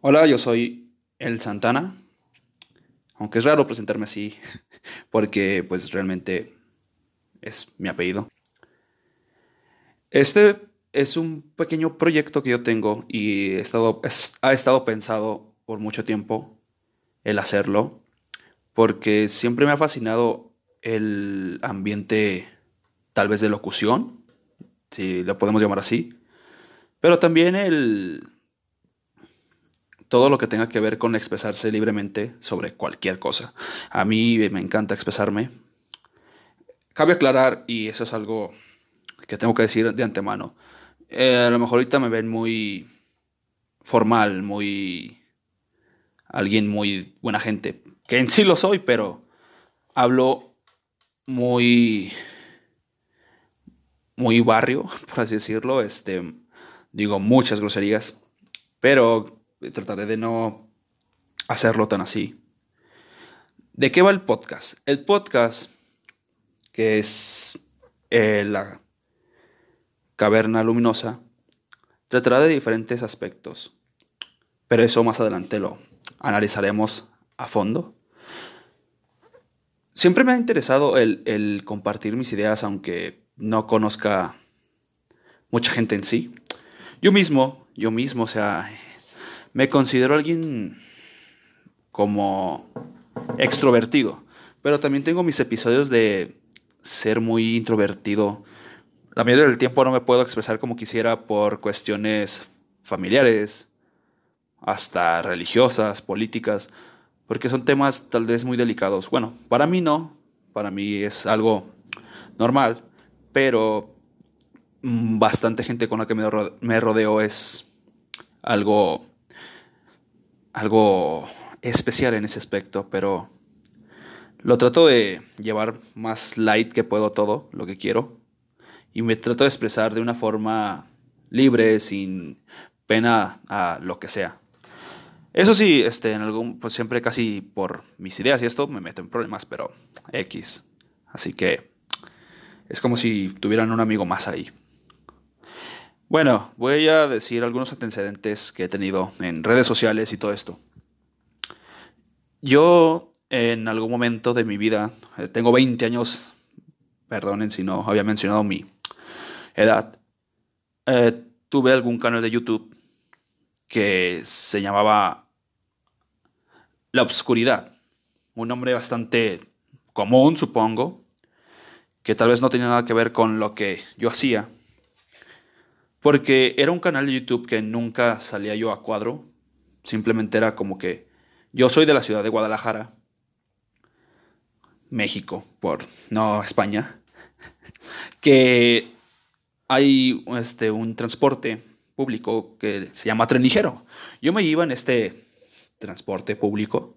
Hola, yo soy El Santana. Aunque es raro presentarme así, porque pues realmente es mi apellido. Este es un pequeño proyecto que yo tengo y estado, ha estado pensado por mucho tiempo el hacerlo, porque siempre me ha fascinado el ambiente tal vez de locución, si lo podemos llamar así, pero también el todo lo que tenga que ver con expresarse libremente sobre cualquier cosa. A mí me encanta expresarme. Cabe aclarar, y eso es algo que tengo que decir de antemano, eh, a lo mejor ahorita me ven muy formal, muy... alguien muy buena gente, que en sí lo soy, pero hablo muy... muy barrio, por así decirlo, este... digo muchas groserías, pero trataré de no hacerlo tan así. ¿De qué va el podcast? El podcast, que es eh, la caverna luminosa, tratará de diferentes aspectos, pero eso más adelante lo analizaremos a fondo. Siempre me ha interesado el, el compartir mis ideas, aunque no conozca mucha gente en sí. Yo mismo, yo mismo, o sea, me considero alguien como extrovertido, pero también tengo mis episodios de ser muy introvertido. La mayoría del tiempo no me puedo expresar como quisiera por cuestiones familiares, hasta religiosas, políticas, porque son temas tal vez muy delicados. Bueno, para mí no, para mí es algo normal, pero mm, bastante gente con la que me rodeo es algo algo especial en ese aspecto, pero lo trato de llevar más light que puedo todo, lo que quiero, y me trato de expresar de una forma libre, sin pena a lo que sea. Eso sí, este, en algún, pues siempre casi por mis ideas y esto me meto en problemas, pero X. Así que es como si tuvieran un amigo más ahí. Bueno, voy a decir algunos antecedentes que he tenido en redes sociales y todo esto. Yo en algún momento de mi vida, eh, tengo 20 años, perdonen si no había mencionado mi edad, eh, tuve algún canal de YouTube que se llamaba La Obscuridad, un nombre bastante común, supongo, que tal vez no tenía nada que ver con lo que yo hacía porque era un canal de YouTube que nunca salía yo a cuadro. Simplemente era como que yo soy de la ciudad de Guadalajara, México, por no España, que hay este, un transporte público que se llama tren ligero. Yo me iba en este transporte público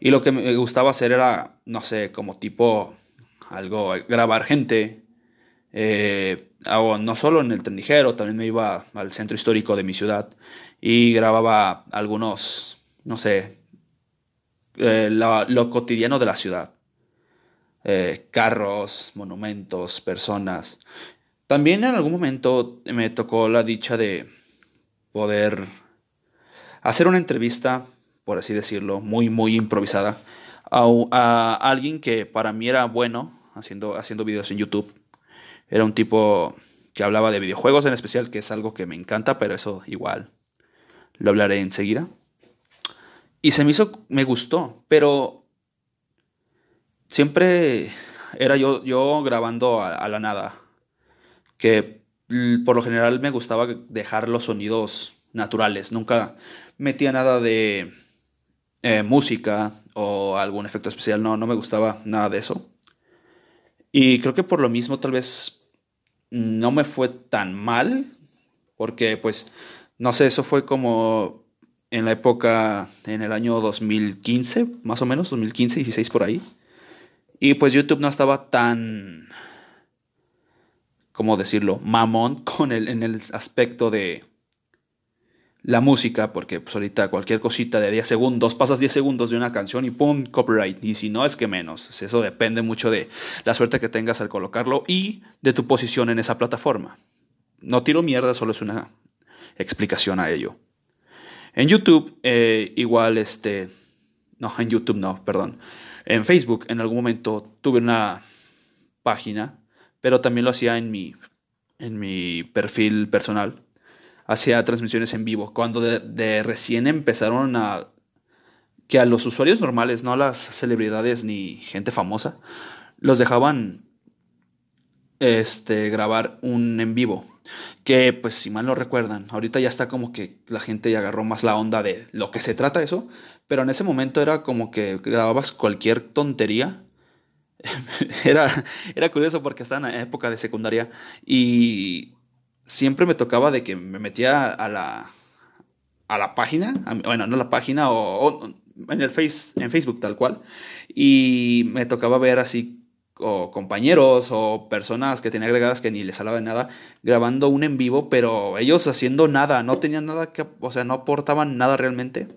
y lo que me gustaba hacer era, no sé, como tipo algo, grabar gente, eh, no solo en el tren también me iba al centro histórico de mi ciudad y grababa algunos, no sé, eh, lo, cotidiano de la ciudad. Eh, carros, monumentos, personas. También en algún momento me tocó la dicha de poder hacer una entrevista, por así decirlo, muy, muy improvisada, a, a alguien que para mí era bueno haciendo, haciendo videos en YouTube era un tipo que hablaba de videojuegos en especial, que es algo que me encanta, pero eso igual lo hablaré enseguida. Y se me hizo, me gustó, pero siempre era yo, yo grabando a, la nada, que por lo general me gustaba dejar los sonidos naturales, nunca metía nada de eh, música o algún efecto especial, no, no me gustaba nada de eso. Y creo que por lo mismo tal vez no me fue tan mal, porque pues, no sé, eso fue como en la época, en el año 2015, más o menos, 2015, 16 por ahí. Y pues YouTube no estaba tan, ¿cómo decirlo?, mamón con el, en el aspecto de la música, porque pues ahorita cualquier cosita de 10 segundos, pasas 10 segundos de una canción y ¡pum! copyright. Y si no, es que menos. Eso depende mucho de la suerte que tengas al colocarlo y de tu posición en esa plataforma. No tiro mierda, solo es una explicación a ello. En YouTube, eh, igual, este, no, en YouTube no, perdón. En Facebook, en algún momento tuve una página, pero también lo hacía en mi, en mi perfil personal. Hacía transmisiones en vivo. Cuando de, recién empezaron a que a los usuarios normales, no a las celebridades ni gente famosa, los dejaban este, grabar un en vivo. Que, pues, si mal no recuerdan, ahorita ya está como que la gente ya agarró más la onda de lo que se trata eso. Pero en ese momento era como que grababas cualquier tontería. era, era curioso porque estaba en época de secundaria y siempre me tocaba de que me metía a la, a la página, bueno, no la página, o, en el face, en Facebook tal cual, y me tocaba ver así o compañeros o personas que tenía agregadas que ni les hablaba de nada, grabando un en vivo, pero ellos haciendo nada, no tenían nada que, o sea, no aportaban nada realmente.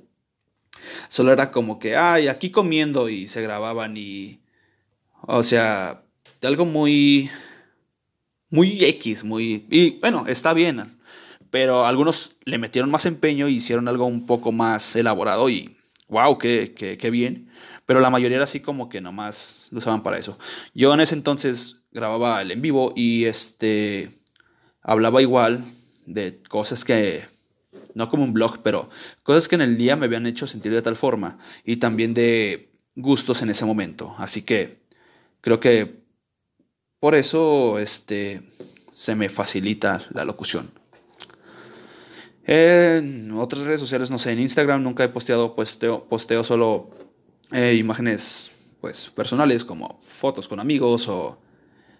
Solo era como que, ay, aquí comiendo y se grababan y, o sea, algo muy, muy X, muy, y bueno, está bien, pero algunos le metieron más empeño y hicieron algo un poco más elaborado y, wow, qué, qué, qué bien. Pero la mayoría era así como que nomás lo usaban para eso. Yo en ese entonces grababa el en vivo y este hablaba igual de cosas que no como un blog, pero cosas que en el día me habían hecho sentir de tal forma y también de gustos en ese momento. Así que creo que por eso este se me facilita la locución. En otras redes sociales, no sé, en Instagram nunca he posteado, posteo, posteo solo eh, imágenes pues personales como fotos con amigos o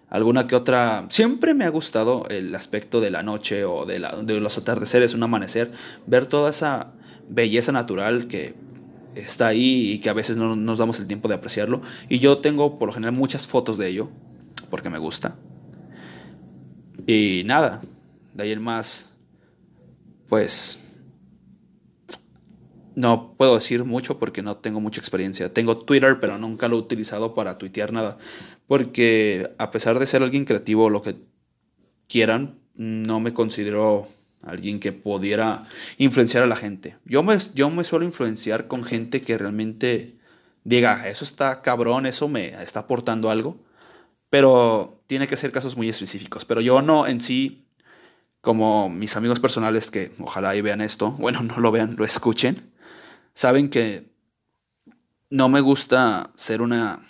alguna que otra. Siempre me ha gustado el aspecto de la noche o de, la, de los atardeceres, un amanecer, ver toda esa belleza natural que está ahí y que a veces no nos damos el tiempo de apreciarlo. Y yo tengo por lo general muchas fotos de ello porque me gusta. Y nada, de ahí en más, pues no puedo decir mucho porque no tengo mucha experiencia. Tengo Twitter, pero nunca lo he utilizado para tuitear nada. Porque a pesar de ser alguien creativo o lo que quieran, no me considero alguien que pudiera influenciar a la gente. Yo me, yo me suelo influenciar con gente que realmente diga, eso está cabrón, eso me está aportando algo. Pero tiene que ser casos muy específicos. Pero yo no en sí, como mis amigos personales que ojalá y vean esto, bueno, no lo vean, lo escuchen saben que no me gusta ser una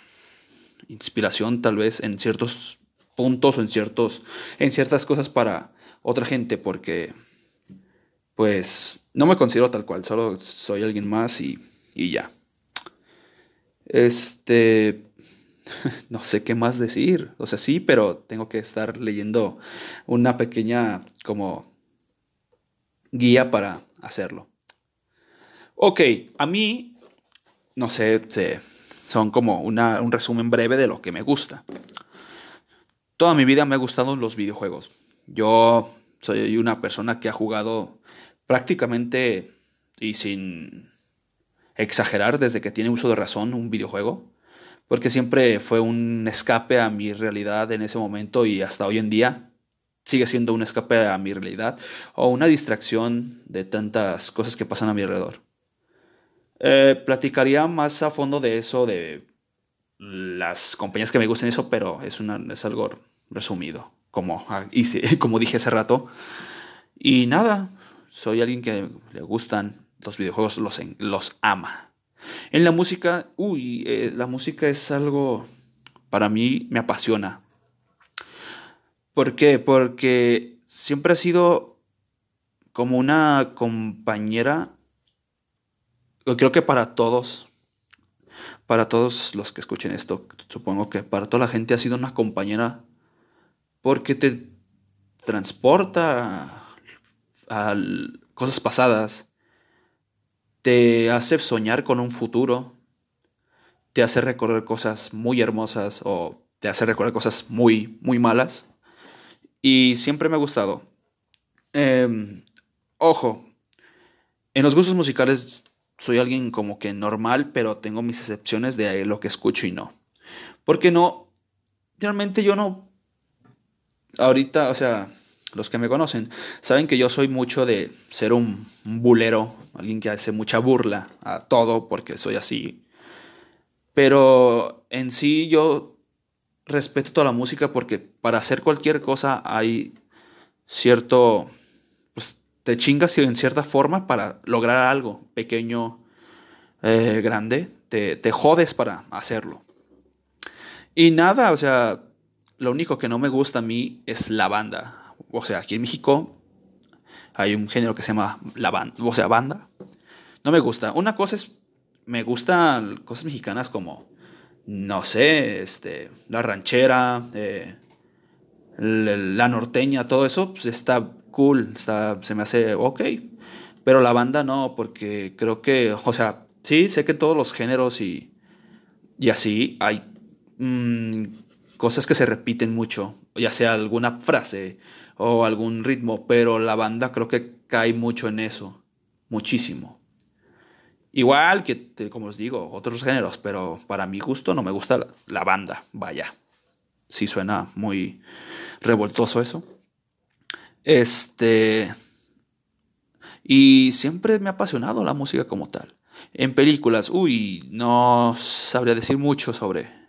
inspiración tal vez en ciertos puntos o en ciertos en ciertas cosas para otra gente porque pues no me considero tal cual, solo soy alguien más y, y ya. Este no sé qué más decir. O sea, sí, pero tengo que estar leyendo una pequeña como guía para hacerlo. Ok, a mí, no sé, son como una, un resumen breve de lo que me gusta. Toda mi vida me han gustado los videojuegos. Yo soy una persona que ha jugado prácticamente y sin exagerar desde que tiene uso de razón un videojuego, porque siempre fue un escape a mi realidad en ese momento y hasta hoy en día sigue siendo un escape a mi realidad o una distracción de tantas cosas que pasan a mi alrededor. Eh, platicaría más a fondo de eso, de las compañías que me gustan eso, pero es, una, es algo resumido, como, hice, como dije hace rato. Y nada, soy alguien que le gustan los videojuegos, los, los ama. En la música, uy, eh, la música es algo, para mí me apasiona. ¿Por qué? Porque siempre ha sido como una compañera creo que para todos, para todos los que escuchen esto, supongo que para toda la gente ha sido una compañera porque te transporta a cosas pasadas, te hace soñar con un futuro, te hace recordar cosas muy hermosas o te hace recordar cosas muy, muy malas. Y siempre me ha gustado. Em, ojo, en los gustos musicales soy alguien como que normal, pero tengo mis excepciones de lo que escucho y no. Porque no, realmente yo no, ahorita, o sea, los que me conocen, saben que yo soy mucho de ser un, bulero, alguien que hace mucha burla a todo porque soy así. Pero en sí yo respeto toda la música porque para hacer cualquier cosa hay cierto... Pues te chingas en cierta forma para lograr algo pequeño, eh, grande, te, te jodes para hacerlo. Y nada, o sea, lo único que no me gusta a mí es la banda o sea, aquí en México hay un género que se llama la banda, o sea, banda. No me gusta. Una cosa es, me gustan cosas mexicanas como, no sé, este, la ranchera, eh, la norteña, todo eso, pues está cool, está, se me hace ok. Pero la banda no, porque creo que, o sea, sí, sé que todos los géneros y, y así hay mm, cosas que se repiten mucho, ya sea alguna frase o algún ritmo, pero la banda creo que cae mucho en eso, muchísimo. Igual que, como os digo, otros géneros, pero para mi gusto no me gusta la, banda, vaya. Sí suena muy revoltoso eso. Este... Y siempre me ha apasionado la música como tal. En películas, uy, no sabría decir mucho sobre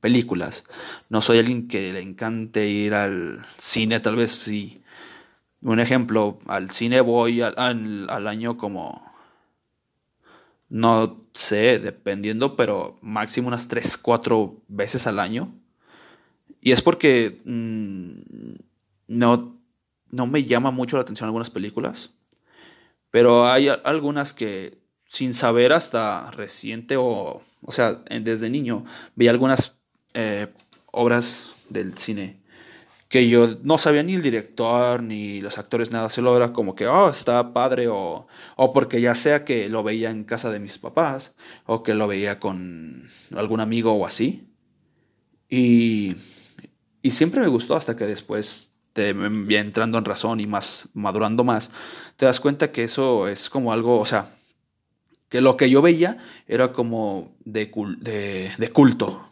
películas. No soy alguien que le encante ir al cine, tal vez sí. Un ejemplo, al cine voy al, al, año como, no sé, dependiendo, pero máximo unas 3, 4 veces al año. Y es porque mm, no, no me llama mucho la atención algunas películas. Pero hay algunas que sin saber hasta reciente o, o sea, desde niño, vi algunas eh, obras del cine que yo no sabía ni el director ni los actores nada, solo era como que, oh, está padre o, o porque ya sea que lo veía en casa de mis papás o que lo veía con algún amigo o así. Y, y siempre me gustó hasta que después te entrando en razón y más madurando más, te das cuenta que eso es como algo, o sea, que lo que yo veía era como de, de culto,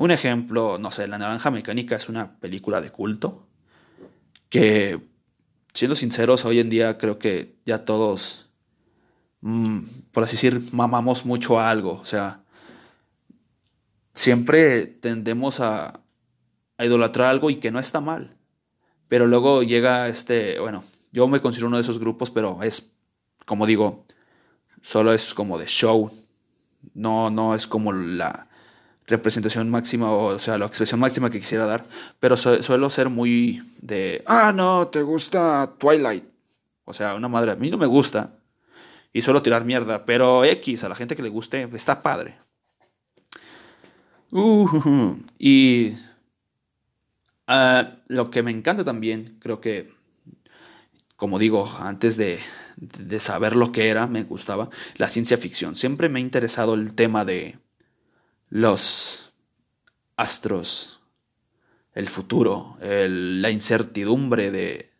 un ejemplo, no sé, La Naranja Mecánica es una película de culto que, siendo sinceros, hoy en día creo que ya todos, mm, por así decir, mamamos mucho a algo. O sea, siempre tendemos a, a idolatrar algo y que no está mal. Pero luego llega este, bueno, yo me considero uno de esos grupos, pero es, como digo, solo es como de show. No, no es como la, representación máxima, o, sea, la expresión máxima que quisiera dar, pero suelo ser muy de, ah, no, te gusta Twilight. O sea, una madre, a mí no me gusta. Y suelo tirar mierda, pero X, a la gente que le guste, está padre. Uh, y ah, lo que me encanta también, creo que, como digo, antes de, de saber lo que era, me gustaba la ciencia ficción. Siempre me ha interesado el tema de los astros, el futuro, la incertidumbre de,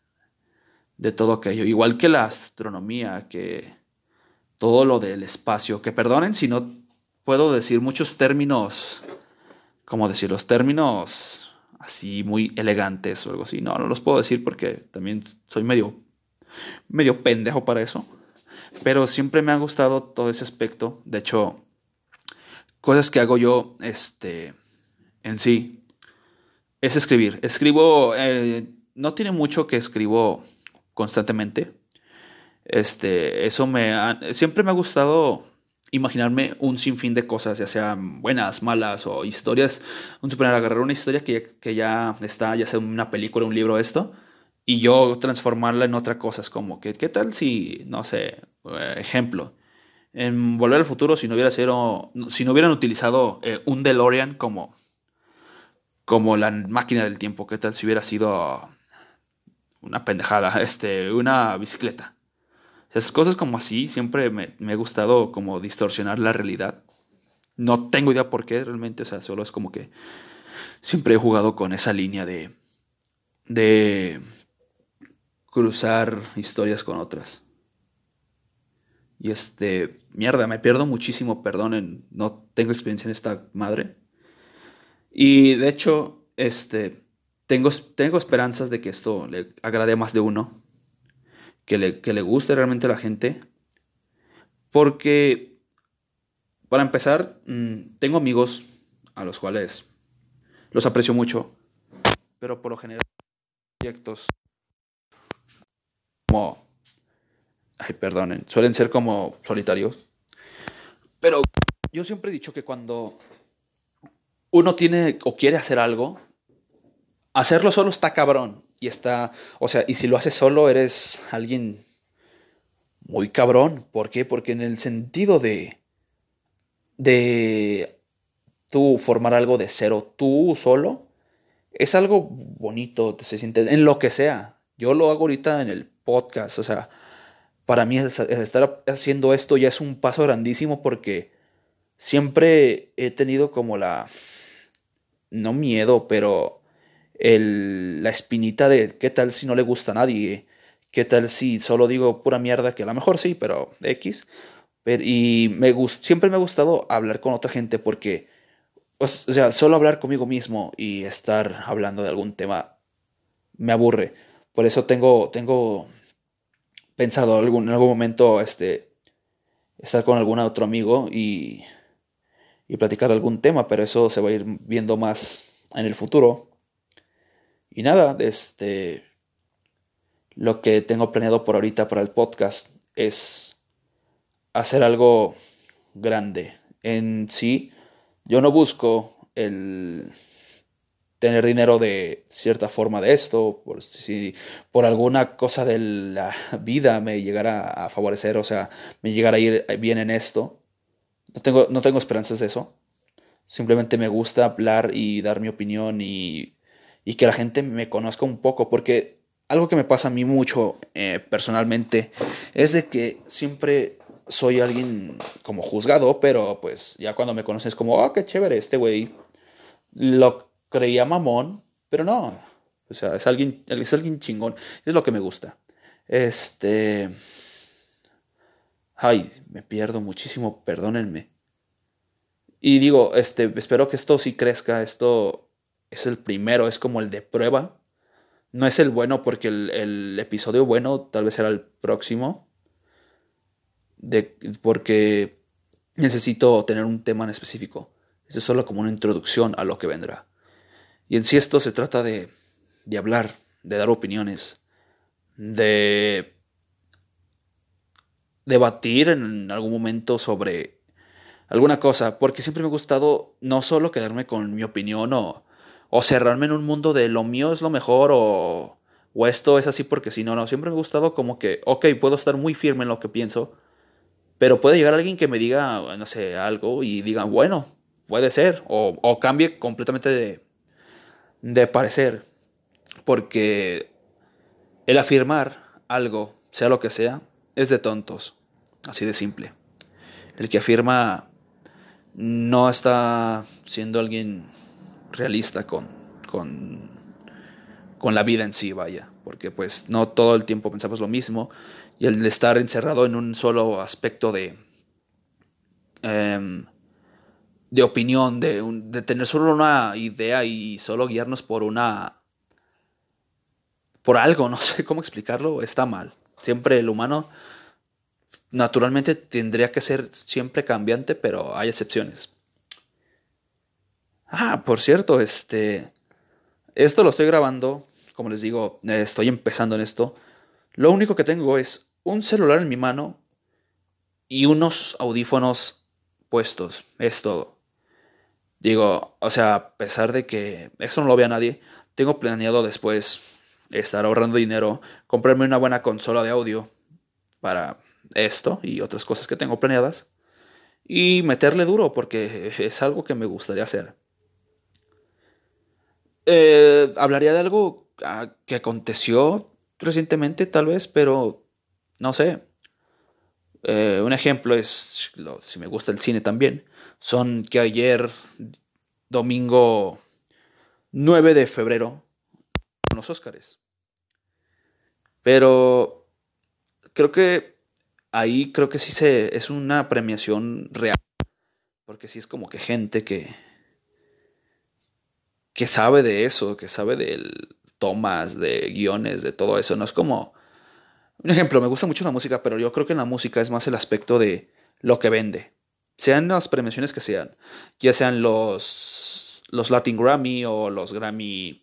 de todo aquello, igual que la astronomía, que todo lo del espacio, que perdonen si no puedo decir muchos términos, como decir los términos así muy elegantes o algo así, no, no los puedo decir porque también soy medio, medio pendejo para eso, pero siempre me ha gustado todo ese aspecto, de hecho, cosas que hago yo este, en sí es escribir. Escribo, eh, no tiene mucho que escribo constantemente. Este, eso me siempre me ha gustado imaginarme un sinfín de cosas, ya sean buenas, malas o historias. Un suponer agarrar una historia que, que ya está, ya sea una película, un libro, esto, y yo transformarla en otra cosa. Es como que, ¿qué tal si, no sé, eh, ejemplo, en Volver al Futuro si no hubiera sido, si no hubieran utilizado eh, un DeLorean como, como la máquina del tiempo, ¿qué tal si hubiera sido una pendejada, este, una bicicleta? Esas cosas como así siempre me, me ha gustado como distorsionar la realidad. No tengo idea por qué realmente, o sea, solo es como que siempre he jugado con esa línea de de cruzar historias con otras. Y este, mierda, me pierdo muchísimo, perdonen, no tengo experiencia en esta madre. Y de hecho, este, tengo, tengo esperanzas de que esto le agrade a más de uno, que le, que le guste realmente a la gente, porque, para empezar, mm, tengo amigos a los cuales los aprecio mucho, pero por lo general proyectos como ay, perdonen, suelen ser como solitarios. Pero yo siempre he dicho que cuando uno tiene o quiere hacer algo, hacerlo solo está cabrón. Y está, o sea, y si lo haces solo eres alguien muy cabrón. ¿Por qué? Porque en el sentido de, de tú formar algo de cero, tú solo, es algo bonito, se siente, en lo que sea. Yo lo hago ahorita en el podcast, o sea, para mí estar haciendo esto ya es un paso grandísimo porque siempre he tenido como la, no miedo, pero el, la espinita de qué tal si no le gusta a nadie, qué tal si solo digo pura mierda, que a lo mejor sí, pero X. Y me siempre me ha gustado hablar con otra gente porque, o sea, solo hablar conmigo mismo y estar hablando de algún tema me aburre. Por eso tengo, tengo pensado algún, en algún momento este, estar con algún otro amigo y, y platicar algún tema, pero eso se va a ir viendo más en el futuro. Y nada, este, lo que tengo planeado por ahorita para el podcast es hacer algo grande. En sí, yo no busco el tener dinero de cierta forma de esto, por si por alguna cosa de la vida me llegara a favorecer, o sea, me llegara a ir bien en esto. No tengo, no tengo esperanzas de eso. Simplemente me gusta hablar y dar mi opinión y, y que la gente me conozca un poco, porque algo que me pasa a mí mucho eh, personalmente es de que siempre soy alguien como juzgado, pero pues ya cuando me conoces como, oh, qué chévere este güey. Lo creía mamón, pero no. O sea, es alguien, es alguien chingón. Es lo que me gusta. Este. Ay, me pierdo muchísimo, perdónenme. Y digo, este, espero que esto sí crezca. Esto es el primero, es como el de prueba. No es el bueno porque el, el episodio bueno tal vez será el próximo. De, porque necesito tener un tema en específico. Este es solo como una introducción a lo que vendrá. Y en sí esto se trata de, de hablar, de dar opiniones, de debatir en algún momento sobre alguna cosa, porque siempre me ha gustado no solo quedarme con mi opinión o, o cerrarme en un mundo de lo mío es lo mejor o, o esto es así porque si no, no, siempre me ha gustado como que, ok, puedo estar muy firme en lo que pienso, pero puede llegar alguien que me diga, no sé, algo y diga, bueno, puede ser, o, o cambie completamente de, de parecer, porque el afirmar algo, sea lo que sea, es de tontos, así de simple. El que afirma no está siendo alguien realista con, con, con la vida en sí, vaya, porque pues no todo el tiempo pensamos lo mismo y el estar encerrado en un solo aspecto de... Em, de opinión, de, de tener solo una idea y solo guiarnos por una... por algo, no sé cómo explicarlo, está mal. Siempre el humano naturalmente tendría que ser siempre cambiante, pero hay excepciones. Ah, por cierto, este... Esto lo estoy grabando, como les digo, estoy empezando en esto. Lo único que tengo es un celular en mi mano y unos audífonos puestos. Es todo. Digo, o sea, a pesar de que eso no lo vea nadie, tengo planeado después estar ahorrando dinero, comprarme una buena consola de audio para esto y otras cosas que tengo planeadas y meterle duro porque es algo que me gustaría hacer. Eh, hablaría de algo ah, que aconteció recientemente tal vez, pero no sé. Eh, un ejemplo es, si me gusta el cine también, son que ayer, domingo 9 de febrero, con los Óscares. Pero creo que ahí creo que sí se es una premiación real, porque sí es como que gente que que sabe de eso, que sabe de tomas, de guiones, de todo eso. No es como... Un ejemplo, me gusta mucho la música, pero yo creo que en la música es más el aspecto de lo que vende. Sean las premiaciones que sean, ya sean los, los Latin Grammy o los Grammy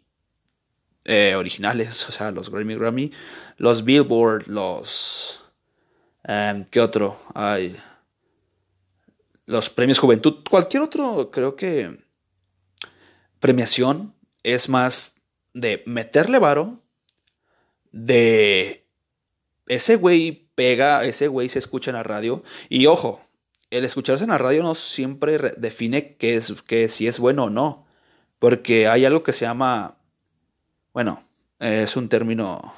eh, originales, o sea, los Grammy Grammy, los Billboard, los... Em, ¿Qué otro? Hay los premios Juventud, cualquier otro, creo que premiación es más de meterle varo, de ese güey pega, ese güey se escucha en la radio, y ojo, el escucharse en la radio no siempre define que, es, que si es bueno o no, porque hay algo que se llama, bueno, es un término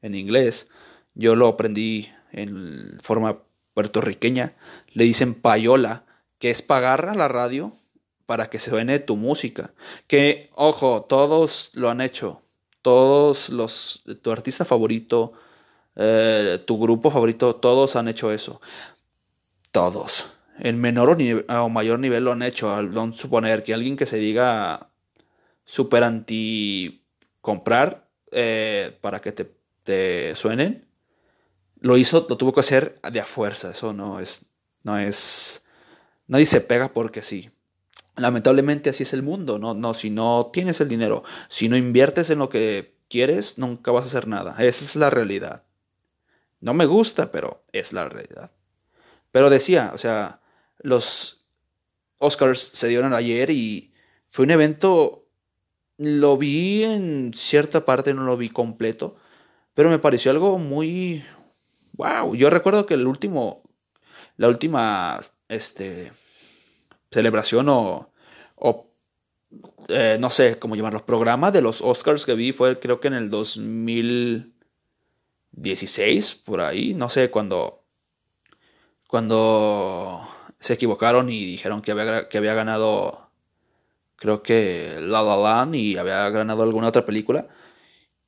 en inglés, yo lo aprendí en forma puertorriqueña, le dicen payola, que es pagar a la radio para que se suene tu música. Que, ojo, todos lo han hecho. Todos los, tu artista favorito, eh, tu grupo favorito, todos han hecho eso. Todos. En menor o, mayor nivel lo han hecho. Al suponer que alguien que se diga super anti comprar eh, para que te, te suenen, lo hizo, lo tuvo que hacer de a fuerza. Eso no es, no es Nadie se pega porque sí. Lamentablemente así es el mundo, no, no, si no tienes el dinero, si no inviertes en lo que quieres, nunca vas a hacer nada. Esa es la realidad. No me gusta, pero es la realidad. Pero decía, o sea, los Oscars se dieron ayer y fue un evento, lo vi en cierta parte, no lo vi completo, pero me pareció algo muy, wow. Yo recuerdo que el último, la última este, celebración o, o eh, no sé cómo llamarlo, programa de los Oscars que vi fue creo que en el 2016, por ahí, no sé, cuando, cuando se equivocaron y dijeron que había, que había ganado, creo que La La Land y había ganado alguna otra película.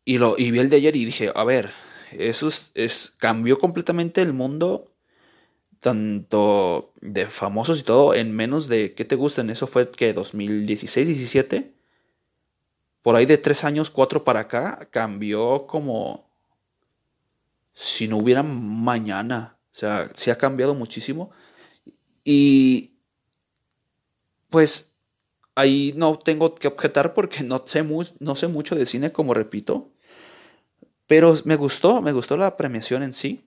Y, lo, y vi el de ayer y dije, a ver, eso es cambió completamente el mundo tanto de famosos y todo, en menos de, ¿qué te gustan? Eso fue que 2016, 17. Por ahí de tres años, cuatro para acá, cambió como si no hubiera mañana. O sea, se ha cambiado muchísimo. Y pues ahí no tengo que objetar porque no sé, no sé mucho de cine, como repito. Pero me gustó, me gustó la premiación en sí.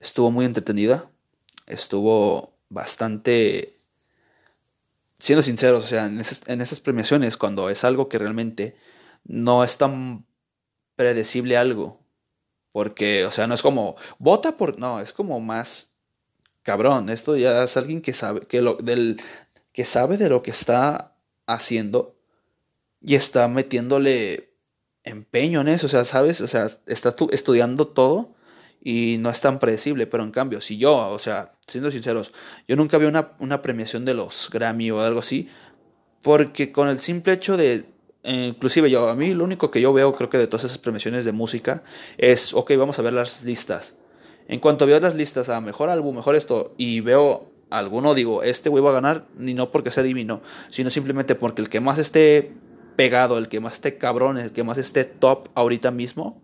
Estuvo muy entretenida. Estuvo bastante... Siendo sinceros, o sea, en esas, premiaciones, cuando es algo que realmente no es tan predecible algo. Porque, o sea, no es como, vota por... No, es como más cabrón. Esto ya es alguien que sabe, que, lo, del, que sabe de lo que está haciendo y está metiéndole empeño en eso. O sea, ¿sabes? O sea, está estudiando todo y no es tan predecible, pero en cambio, si yo, o sea, siendo sinceros, yo nunca vi una, una premiación de los Grammy o algo así, porque con el simple hecho de, inclusive yo, a mí lo único que yo veo, creo que de todas esas premiaciones de música, es, ok, vamos a ver las listas. En cuanto veo las listas a mejor álbum, mejor esto, y veo alguno, digo, este güey va a ganar, ni no porque sea divino, sino simplemente porque el que más esté pegado, el que más esté cabrón, el que más esté top ahorita mismo,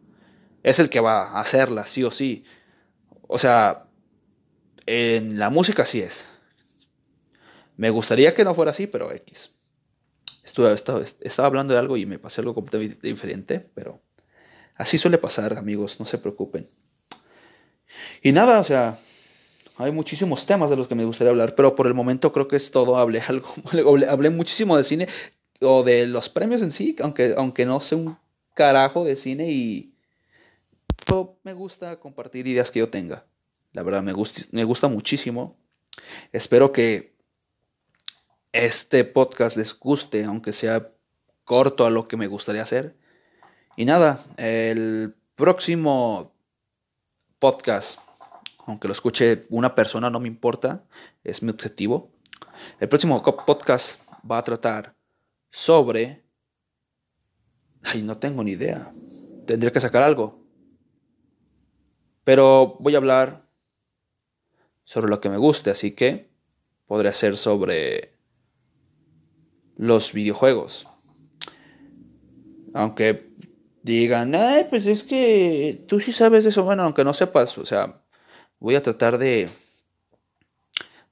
es el que va a hacerla, sí o sí. O sea, en la música sí es. Me gustaría que no fuera así, pero X. Estuve, estaba, hablando de algo y me pasé algo completamente diferente, pero así suele pasar, amigos, no se preocupen. Y nada, o sea, hay muchísimos temas de los que me gustaría hablar, pero por el momento creo que es todo. Hablé algo, hablé muchísimo de cine o de los premios en sí, aunque, aunque no sé un carajo de cine y me gusta compartir ideas que yo tenga. La verdad, me me gusta muchísimo. Espero que este podcast les guste, aunque sea corto a lo que me gustaría hacer. Y nada, el próximo podcast, aunque lo escuche una persona, no me importa, es mi objetivo. El próximo podcast va a tratar sobre... Ay, no tengo ni idea. Tendría que sacar algo. Pero voy a hablar sobre lo que me guste, así que podría ser sobre los videojuegos. Aunque digan, ay, pues es que tú sí sabes eso. Bueno, aunque no sepas, o sea, voy a tratar de,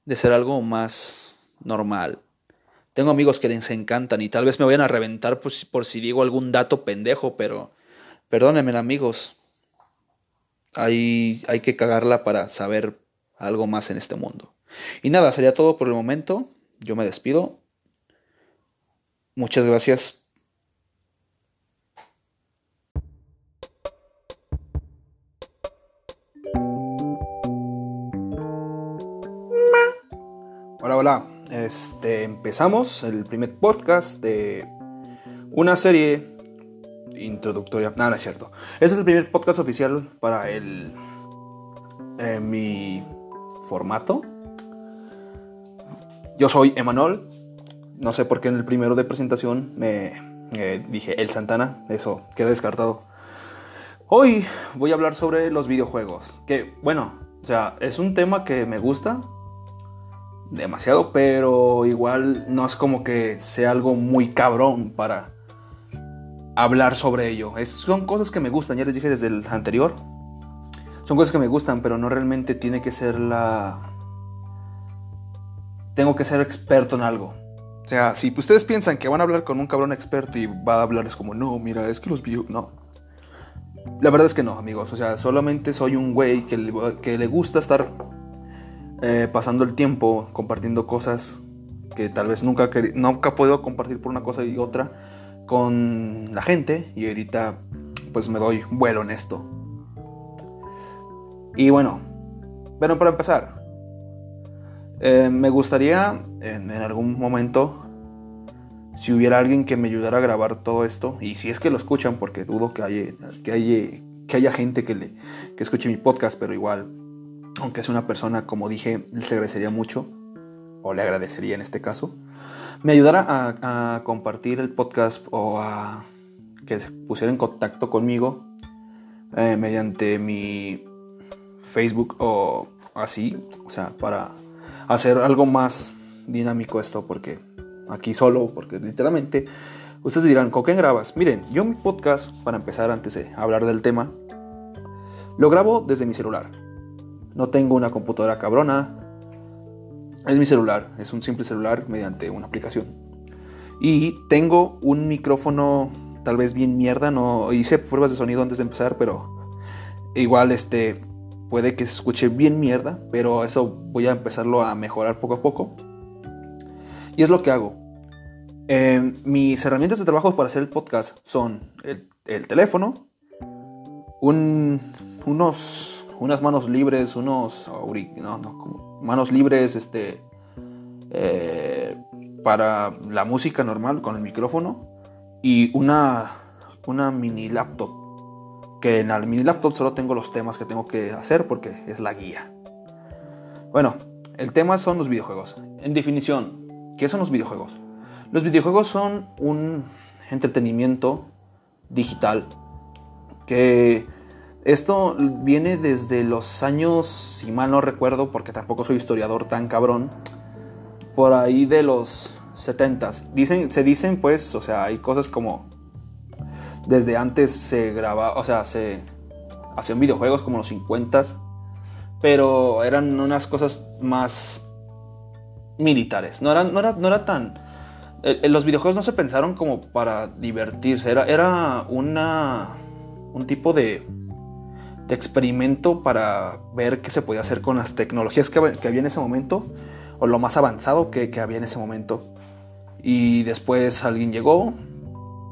de ser algo más normal. Tengo amigos que les encantan y tal vez me vayan a reventar por, por si digo algún dato pendejo, pero perdónenme amigos. Hay, hay que cagarla para saber algo más en este mundo. Y nada, sería todo por el momento. Yo me despido. Muchas gracias Hola, hola. Este, empezamos el primer podcast de una serie introductoria. Nada, no es cierto. Es el primer podcast oficial para el eh, mi formato. Yo soy Emanuel. No sé por qué en el primero de presentación me dije el Santana. Eso queda descartado. Hoy voy a hablar sobre los videojuegos. Que, bueno, o sea, es un tema que me gusta demasiado, pero igual no es como que sea algo muy cabrón para hablar sobre ello. Es, son cosas que me gustan, ya les dije desde el anterior. Son cosas que me gustan, pero no realmente tiene que ser la... Tengo que ser experto en algo. O sea, si ustedes piensan que van a hablar con un cabrón experto y va a hablarles como, no, mira, es que los videos... No. La verdad es que no, amigos. O sea, solamente soy un güey que le gusta estar eh, pasando el tiempo compartiendo cosas que tal vez nunca, nunca puedo compartir por una cosa y otra con la gente y ahorita pues me doy vuelo en esto. Y bueno, pero para empezar, eh, me gustaría en, algún momento, si hubiera alguien que me ayudara a grabar todo esto, y si es que lo escuchan, porque dudo que haya, que haya, que haya gente que, le, que escuche mi podcast, pero igual aunque es una persona, como dije, se agradecería mucho, o le agradecería en este caso, me ayudara a, compartir el podcast o a que se pusiera en contacto conmigo eh, mediante mi Facebook o así, o sea, para hacer algo más dinámico esto, porque aquí solo, porque literalmente ustedes dirán, ¿con qué grabas? Miren, yo mi podcast, para empezar antes de hablar del tema, lo grabo desde mi celular. No tengo una computadora cabrona. Es mi celular, es un simple celular mediante una aplicación. Y tengo un micrófono tal vez bien mierda, no hice pruebas de sonido antes de empezar, pero igual este puede que se escuche bien mierda, pero eso voy a empezarlo a mejorar poco a poco. Y es lo que hago. Eh, mis herramientas de trabajo para hacer el podcast son el, teléfono, unos unas manos libres, unos manos libres, este, eh, para la música normal con el micrófono y una, una mini laptop. Que en mini laptop solo tengo los temas que tengo que hacer porque es la guía. Bueno, el tema son los videojuegos. En definición, ¿qué son los videojuegos? Los videojuegos son un entretenimiento digital que esto viene desde los años, si mal no recuerdo, porque tampoco soy historiador tan cabrón, por ahí de los 70 Dicen, se dicen pues, o sea, hay cosas como desde antes se grababa, o sea, se hacían videojuegos como los 50 pero eran unas cosas más militares. No era, no era, no era tan... Eh, eh, los videojuegos no se pensaron como para divertirse, era, era una, un tipo de de experimento para ver qué se podía hacer con las tecnologías que, había en ese momento, o lo más avanzado que, había en ese momento. Y después alguien llegó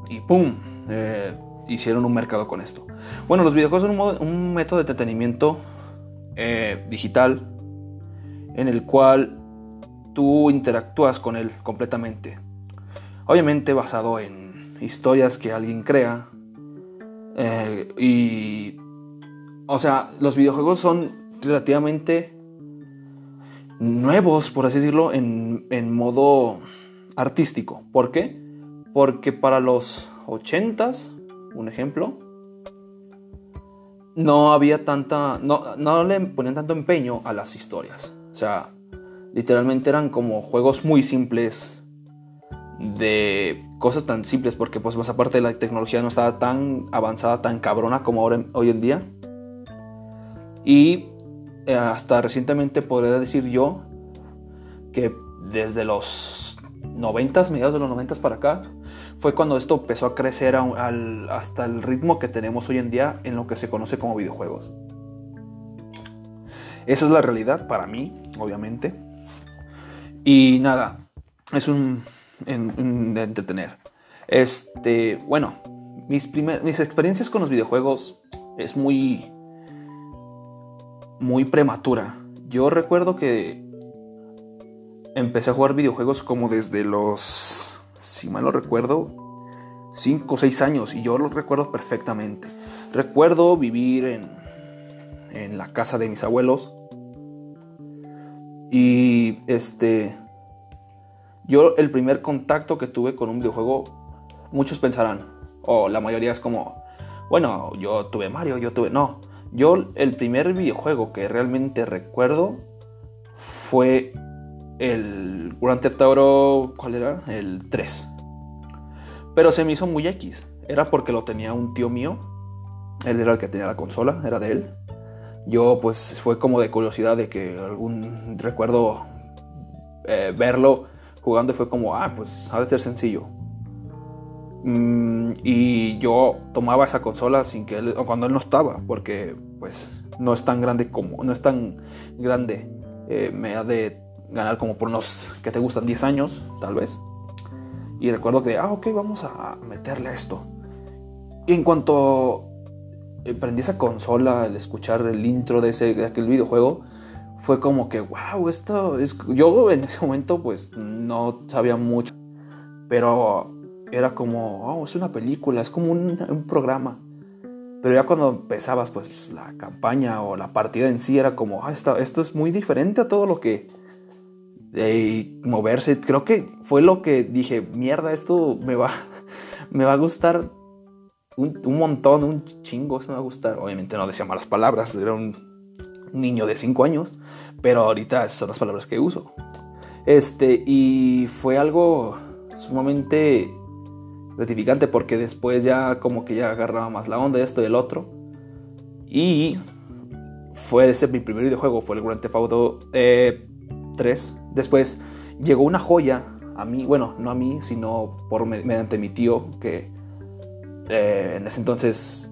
y ¡pum! Eh, hicieron un mercado con esto. Bueno, los videojuegos son un, método de entretenimiento eh, digital en el cual tú interactúas con él completamente. Obviamente basado en historias que alguien crea eh, y o sea, los videojuegos son relativamente nuevos, por así decirlo, en, modo artístico. ¿Por qué? Porque para los 80s, un ejemplo, no había tanta. No, no, le ponían tanto empeño a las historias. O sea, literalmente eran como juegos muy simples de cosas tan simples, porque pues más aparte la tecnología no estaba tan avanzada, tan cabrona como ahora, hoy en día. Y eh, hasta recientemente podría decir yo que desde los 90, mediados de los 90 para acá, fue cuando esto empezó a crecer hasta el ritmo que tenemos hoy en día en lo que se conoce como videojuegos. Esa es la realidad para mí, obviamente. Y nada, es un, entretener. Este, bueno, mis, mis experiencias con los videojuegos es muy, muy prematura. Yo recuerdo que empecé a jugar videojuegos como desde los, si mal no recuerdo, 5 o 6 años y yo los recuerdo perfectamente. Recuerdo vivir en, en la casa de mis abuelos y este, yo el primer contacto que tuve con un videojuego, muchos pensarán, o la mayoría es como, bueno, yo tuve Mario, yo tuve, no, yo el primer videojuego que realmente recuerdo fue el Grand Theft Auto, ¿cuál era? El 3. Pero se me hizo muy X. Era porque lo tenía un tío mío. Él era el que tenía la consola, era de él. Yo pues fue como de curiosidad de que algún recuerdo eh, verlo jugando y fue como, ah, pues ha de ser sencillo. Mm, y yo tomaba esa consola sin que él, cuando él no estaba, porque pues no es tan grande como, no es tan grande. Eh, me ha de ganar como por unos que te gustan 10 años, tal vez. Y recuerdo que, ah, ok, vamos a meterle a esto. Y en cuanto eh, prendí esa consola, al escuchar el intro de, ese, de aquel videojuego, fue como que, wow, esto es... Yo en ese momento pues no sabía mucho, pero era como, oh, es una película, es como un, programa. Pero ya cuando empezabas pues la campaña o la partida en sí era como, ah, esto, esto es muy diferente a todo lo que... de moverse, creo que fue lo que dije, mierda, esto me va, me va a gustar un, montón, un chingo, eso me va a gustar. Obviamente no decía malas palabras, era un niño de 5 años, pero ahorita son las palabras que uso. Este, y fue algo sumamente gratificante porque después ya como que ya agarraba más la onda de esto y el otro. Y fue ese mi primer videojuego, fue el Grand Theft Auto 3. Después llegó una joya a mí, bueno, no a mí, sino por mediante mi tío que eh, en ese entonces...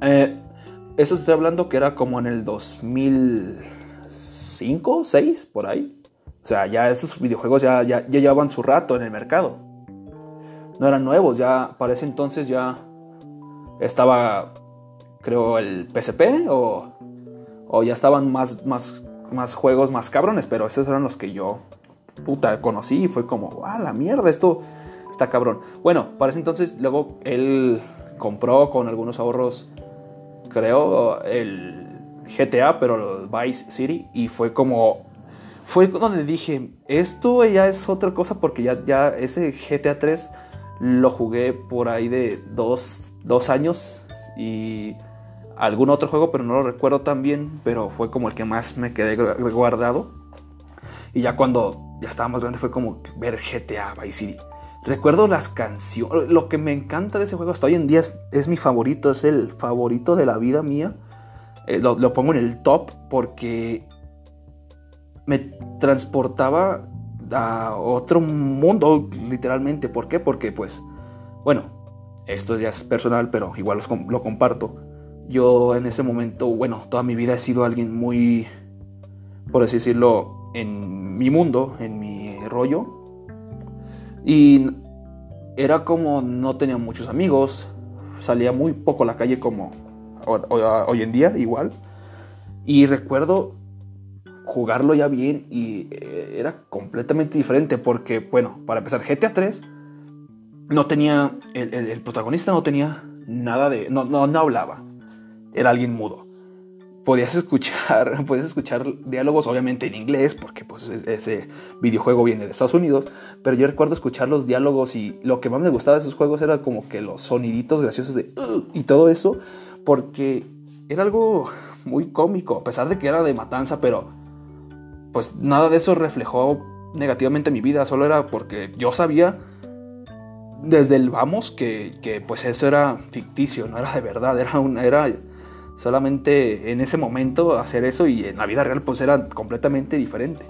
Eh, eso estoy hablando que era como en el 2005, 6, por ahí. O sea, ya esos videojuegos ya, ya, llevaban su rato en el mercado. No eran nuevos, ya para ese entonces ya estaba, creo, el PSP o, o ya estaban más, más, más juegos más cabrones, pero esos eran los que yo, puta, conocí y fue como, ah, la mierda, esto está cabrón. Bueno, para ese entonces luego él compró con algunos ahorros, creo, el GTA, pero el Vice City, y fue como... Fue donde dije, esto ya es otra cosa porque ya, ya ese GTA 3 lo jugué por ahí de dos, dos años y algún otro juego, pero no lo recuerdo tan bien, pero fue como el que más me quedé guardado. Y ya cuando ya estaba más grande fue como ver GTA Vice City. Recuerdo las canciones. Lo que me encanta de ese juego hasta hoy en día es, mi favorito, es el favorito de la vida mía. Eh, lo, pongo en el top porque me transportaba a otro mundo, literalmente. ¿Por qué? Porque, pues, bueno, esto ya es personal, pero igual lo comparto. Yo en ese momento, bueno, toda mi vida he sido alguien muy, por así decirlo, en mi mundo, en mi rollo y era como no tenía muchos amigos, salía muy poco a la calle como hoy en día, igual. Y recuerdo jugarlo ya bien y eh, era completamente diferente porque, bueno, para empezar, GTA 3 no tenía, el, protagonista no tenía nada de, no, no, no hablaba, era alguien mudo. Podías escuchar, podías escuchar diálogos obviamente en inglés, porque pues ese videojuego viene de Estados Unidos, pero yo recuerdo escuchar los diálogos y lo que más me gustaba de esos juegos era como que los soniditos graciosos de y todo eso, porque era algo muy cómico, a pesar de que era de matanza, pero pues nada de eso reflejó negativamente mi vida, solo era porque yo sabía desde el vamos que, que, pues eso era ficticio, no era de verdad, era, un, era solamente en ese momento hacer eso y en la vida real pues era completamente diferente.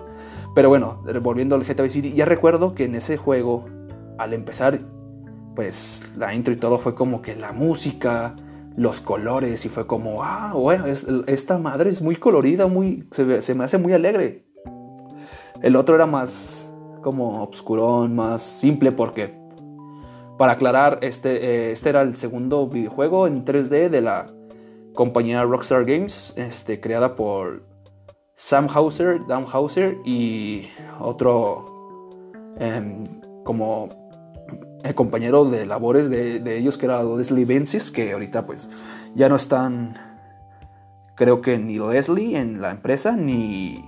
Pero bueno, volviendo al GTA City, ya recuerdo que en ese juego, al empezar, pues la intro y todo fue como que la música, los colores y fue como, ah, bueno, esta madre es muy colorida, muy, se, me hace muy alegre. El otro era más como obscurón, más simple porque para aclarar, este, eh, este era el segundo videojuego en 3D de la compañía Rockstar Games, este, creada por Sam Hauser, Dan Hauser y otro em, como el compañero de labores de, ellos que era Leslie Bensis, que ahorita pues ya no están, creo que ni Leslie en la empresa ni,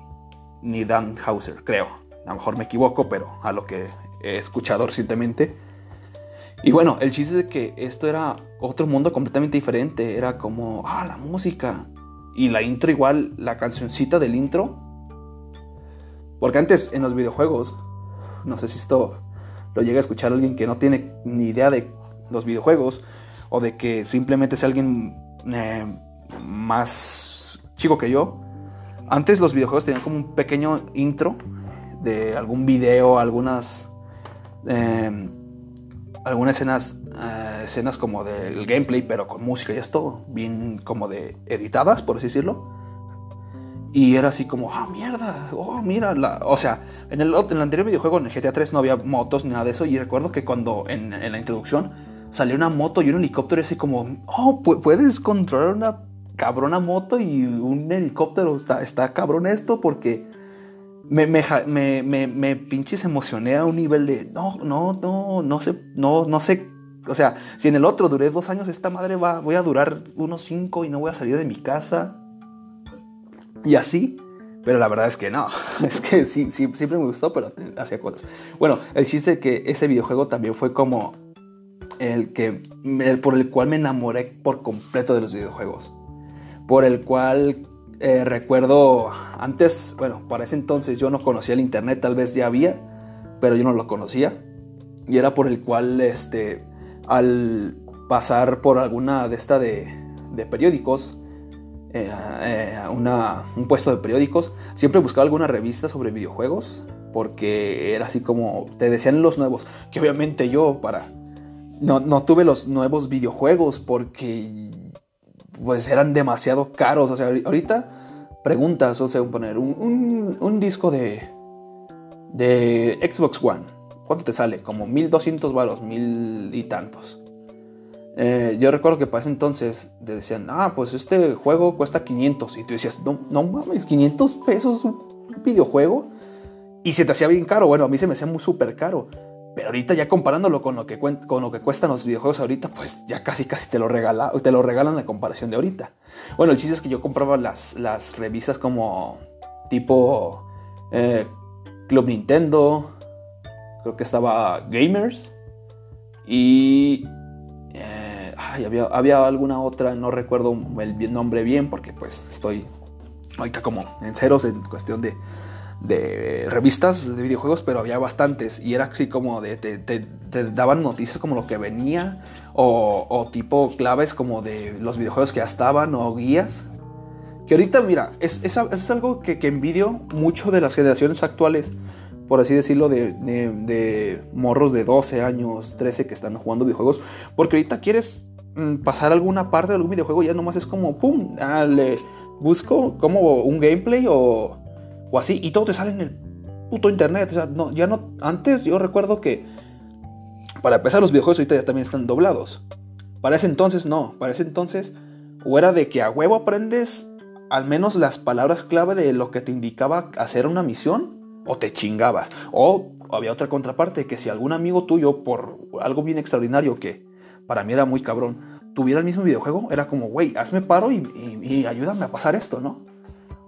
ni Dan Hauser, creo. A lo mejor me equivoco, pero a lo que he escuchado recientemente y bueno, el chiste es que esto era otro mundo completamente diferente. Era como, ah, la música. Y la intro igual, la cancioncita del intro. Porque antes en los videojuegos, no sé si esto lo llega a escuchar alguien que no tiene ni idea de los videojuegos. O de que simplemente es alguien eh, más chico que yo. Antes los videojuegos tenían como un pequeño intro de algún video, algunas... Eh, algunas escenas, eh, escenas como del gameplay, pero con música y esto, bien como de editadas, por así decirlo. Y era así como, ah, mierda, oh, mira, la... o sea, en el, en el anterior videojuego, en el GTA 3, no había motos ni nada de eso. Y recuerdo que cuando en, en la introducción salió una moto y un helicóptero, y así como, oh, puedes controlar una cabrona moto y un helicóptero, está, está cabrón esto, porque me, me, me, me, pinches emocioné a un nivel de, no, no, no, no sé, no, no sé, o sea, si en el otro duré dos años, esta madre va, voy a durar unos cinco y no voy a salir de mi casa. Y así, pero la verdad es que no, es que sí, sí siempre me gustó, pero hacía cosas. Bueno, el chiste es que ese videojuego también fue como el que, el, por el cual me enamoré por completo de los videojuegos. Por el cual eh, recuerdo antes, bueno, para ese entonces yo no conocía el internet, tal vez ya había, pero yo no lo conocía. Y era por el cual, este, al pasar por alguna de esta de, periódicos, eh, eh, un puesto de periódicos, siempre buscaba alguna revista sobre videojuegos, porque era así como te decían los nuevos, que obviamente yo para... No, no tuve los nuevos videojuegos porque pues eran demasiado caros. O sea, ahorita preguntas, o sea, poner un, un, disco de, de Xbox One. ¿Cuánto te sale? Como 1200 varos, mil y tantos. Eh, yo recuerdo que para ese entonces te decían, ah, pues este juego cuesta 500. Y tú decías, no, no mames, 500 pesos un videojuego. Y se te hacía bien caro. Bueno, a mí se me hacía muy súper caro. Pero ahorita ya comparándolo con lo que, con lo que cuestan los videojuegos ahorita, pues ya casi casi te lo, regala, te lo regalan la comparación de ahorita. Bueno, el chiste es que yo compraba las, las revistas como tipo eh, Club Nintendo, creo que estaba Gamers y eh, había, había, alguna otra, no recuerdo el nombre bien porque pues estoy ahorita como en ceros en cuestión de de revistas de videojuegos, pero había bastantes y era así como de, te, daban noticias como lo que venía o, tipo claves como de los videojuegos que ya estaban o guías. Que ahorita, mira, es, es, algo que, que, envidio mucho de las generaciones actuales, por así decirlo, de, de, morros de 12 años, 13 que están jugando videojuegos, porque ahorita quieres mm, pasar alguna parte de algún videojuego, ya nomás es como, ¡pum! Ah, le busco como un gameplay o o así, y todo te sale en el puto internet. O sea, ya no. Antes yo recuerdo que para empezar los videojuegos ahorita ya también están doblados. Para ese entonces no, para ese entonces o era de que a huevo aprendes al menos las palabras clave de lo que te indicaba hacer una misión o te chingabas. O había otra contraparte que si algún amigo tuyo por algo bien extraordinario que para mí era muy cabrón, tuviera el mismo videojuego, era como, güey, hazme paro y ayúdame a pasar esto, ¿no?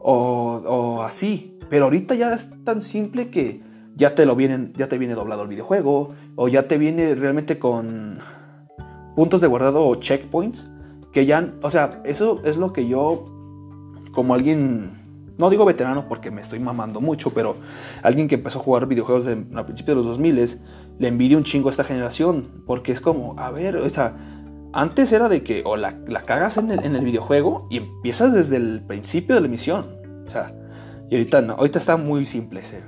O, o así. Pero ahorita ya es tan simple que ya te lo vienen, ya te viene doblado el videojuego, o ya te viene realmente con puntos de guardado o checkpoints, que ya, o sea, eso es lo que yo, como alguien, no digo veterano porque me estoy mamando mucho, pero alguien que empezó a jugar videojuegos a principios de los 2000 le envidia un chingo a esta generación, porque es como, a ver, o sea, antes era de que o la, cagas en el, en el, videojuego y empiezas desde el principio de la emisión, o sea, y ahorita no, ahorita está muy simple ese,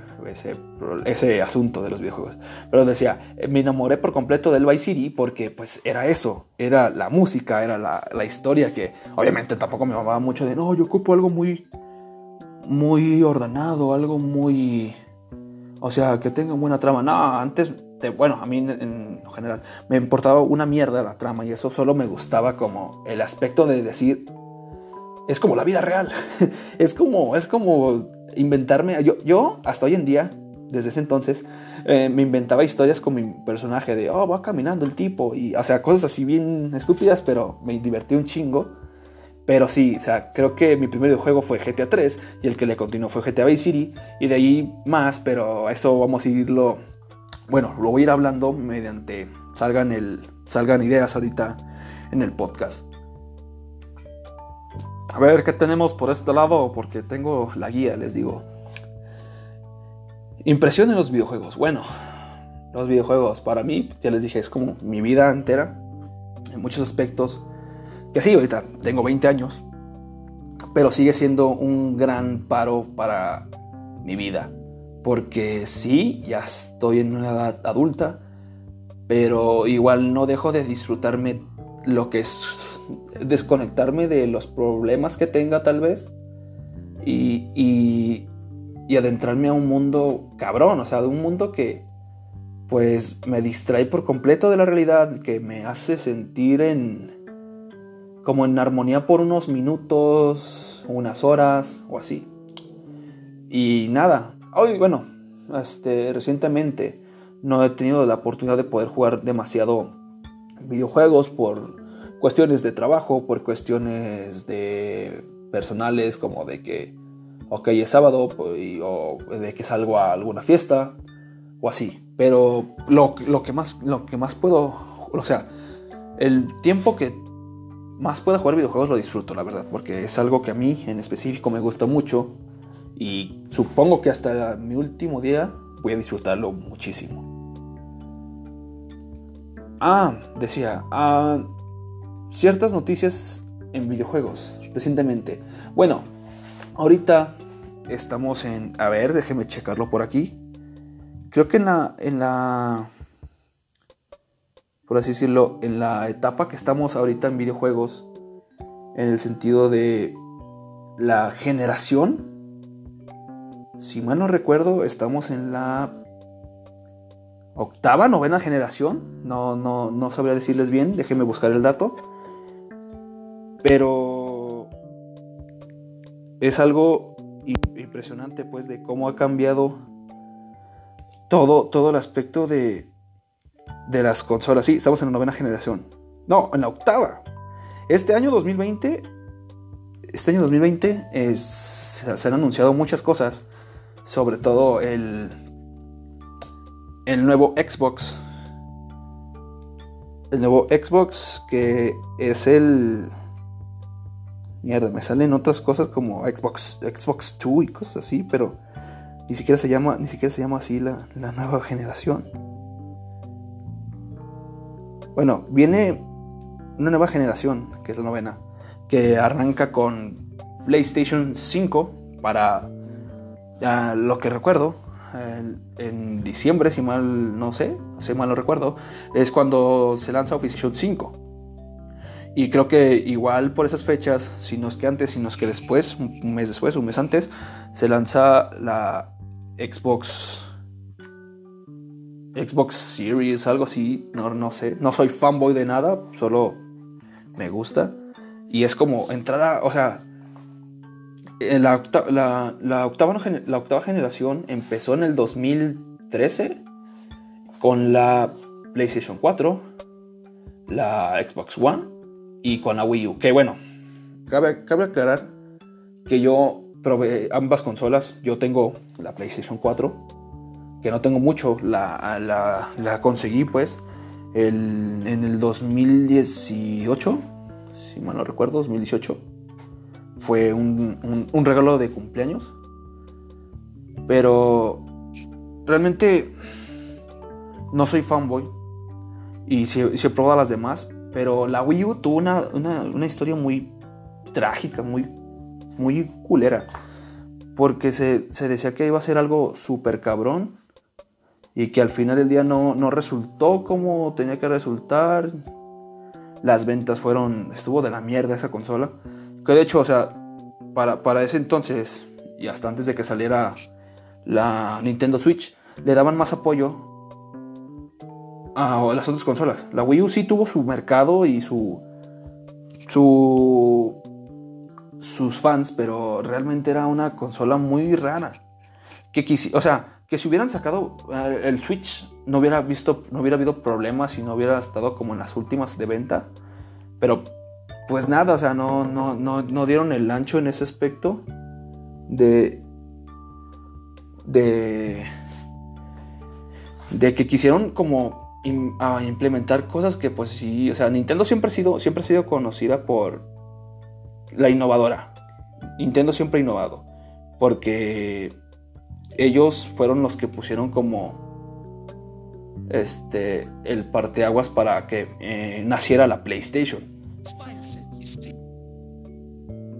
ese, asunto de los videojuegos. Pero decía, me enamoré por completo del Vice City porque pues era eso, era la música, era la, la historia que obviamente tampoco me mamaba mucho de, no, yo ocupo algo muy, muy ordenado, algo muy... O sea, que tenga buena trama. No, antes, bueno, a mí en, general me importaba una mierda la trama y eso solo me gustaba como el aspecto de decir, es como la vida real. es como, es como inventarme. Yo, yo hasta hoy en día, desde ese entonces, eh, me inventaba historias con mi personaje de, oh, va caminando el tipo. Y, o sea, cosas así bien estúpidas, pero me divertí un chingo. Pero sí, o sea, creo que mi primer videojuego fue GTA 3 y el que le continuó fue GTA Vice City y de ahí más, pero eso vamos a irlo, bueno, lo voy a ir hablando mediante salgan, el, salgan ideas ahorita en el podcast. A ver qué tenemos por este lado, porque tengo la guía, les digo. Impresión en los videojuegos. Bueno, los videojuegos para mí, ya les dije, es como mi vida entera, en muchos aspectos. Que sí, ahorita tengo 20 años, pero sigue siendo un gran paro para mi vida. Porque sí, ya estoy en una edad adulta, pero igual no dejo de disfrutarme lo que es desconectarme de los problemas que tenga tal vez y, y, adentrarme a un mundo cabrón, o sea, de un mundo que pues me distrae por completo de la realidad, que me hace sentir en como en armonía por unos minutos, unas horas o así. Y nada, hoy bueno, este recientemente no he tenido la oportunidad de poder jugar demasiado videojuegos por cuestiones de trabajo, por cuestiones de personales, como de que, ok, es sábado, pues, o de que salgo a alguna fiesta, o así. Pero lo, lo, que más, lo que más puedo, o sea, el tiempo que más puedo jugar videojuegos lo disfruto, la verdad, porque es algo que a mí en específico me gusta mucho y supongo que hasta mi último día voy a disfrutarlo muchísimo. Ah, decía, ah, ciertas noticias en videojuegos recientemente. Bueno, ahorita estamos en... A ver, déjeme checarlo por aquí. Creo que en la... En la por así decirlo, en la etapa que estamos ahorita en videojuegos, en el sentido de la generación, si mal no recuerdo, estamos en la octava, novena generación, no, no, no sabría decirles bien, déjenme buscar el dato. Pero es algo impresionante, pues, de cómo ha cambiado todo, todo el aspecto de, de las consolas. Sí, estamos en la novena generación. No, en la octava. Este año 2020, este año 2020 es, se han anunciado muchas cosas, sobre todo el, el nuevo Xbox. El nuevo Xbox que es el Mierda, me salen otras cosas como Xbox, Xbox 2 y cosas así, pero ni siquiera se llama, ni siquiera se llama así la, la nueva generación. Bueno, viene una nueva generación, que es la novena, que arranca con PlayStation 5 para lo que recuerdo, en diciembre, si mal no sé, si mal no recuerdo, es cuando se lanza PlayStation 5. Y creo que igual por esas fechas, si no es que antes, si no es que después, un mes después, un mes antes, se lanza la Xbox Xbox Series, algo así, no, no sé, no soy fanboy de nada, solo me gusta. Y es como entrar a, o sea, la, la, la, octava, la octava generación empezó en el 2013 con la PlayStation 4, la Xbox One y con la Wii U. Que bueno, cabe, cabe aclarar que yo probé ambas consolas. Yo tengo la PlayStation 4, que no tengo mucho, la, la, conseguí pues en el 2018, si mal no recuerdo, 2018. Fue un, un regalo de cumpleaños. Pero realmente no soy fanboy. Y si he probado las demás. Pero la Wii U tuvo una, una, historia muy trágica, muy, muy culera. Porque se, decía que iba a ser algo súper cabrón. Y que al final del día no, no resultó como tenía que resultar. Las ventas fueron. Estuvo de la mierda esa consola. Que de hecho, o sea, para, para ese entonces, y hasta antes de que saliera la Nintendo Switch, le daban más apoyo a las otras consolas. La Wii U sí tuvo su mercado y su. su. sus fans, pero realmente era una consola muy rara. Que o sea, que si hubieran sacado eh, el Switch, no hubiera visto. no hubiera habido problemas y no hubiera estado como en las últimas de venta. Pero, pues nada, o sea, no, no, no, no dieron el ancho en ese aspecto. De. de de que quisieron como implementar cosas que pues sí, o sea, Nintendo siempre ha sido, siempre ha sido conocida por la innovadora. Nintendo siempre ha innovado, porque ellos fueron los que pusieron como este el parteaguas para que eh, naciera la PlayStation.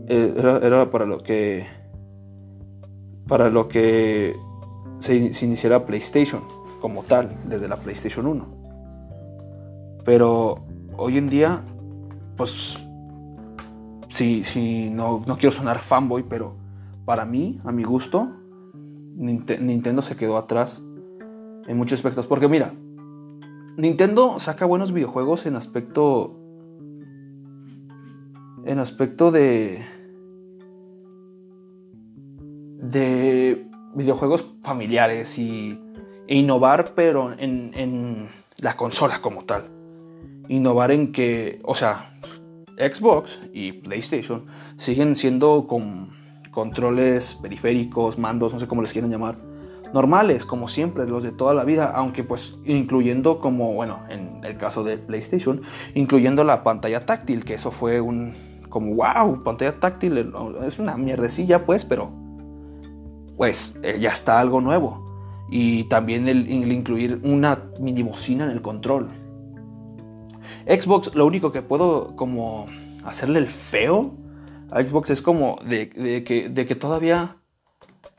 Eh, era, para lo que para lo que se, iniciara PlayStation como tal, desde la PlayStation 1. Pero hoy en día, pues, sí, sí, no, no quiero sonar fanboy, pero para mí, a mi gusto, Nintendo se quedó atrás en muchos aspectos. Porque mira, Nintendo saca buenos videojuegos en aspecto. En aspecto de. De videojuegos familiares y e innovar, pero en, la consola como tal. Innovar en que, o sea, Xbox y PlayStation siguen siendo con controles periféricos, mandos, no sé cómo les quieran llamar, normales, como siempre, los de toda la vida, aunque pues incluyendo como, bueno, en el caso de PlayStation, incluyendo la pantalla táctil, que eso fue un, como, wow, pantalla táctil, es una mierdecilla pues, pero pues eh, ya está algo nuevo y también el, incluir una mini bocina en el control. Xbox, lo único que puedo como hacerle el feo a Xbox es como de, que, de que todavía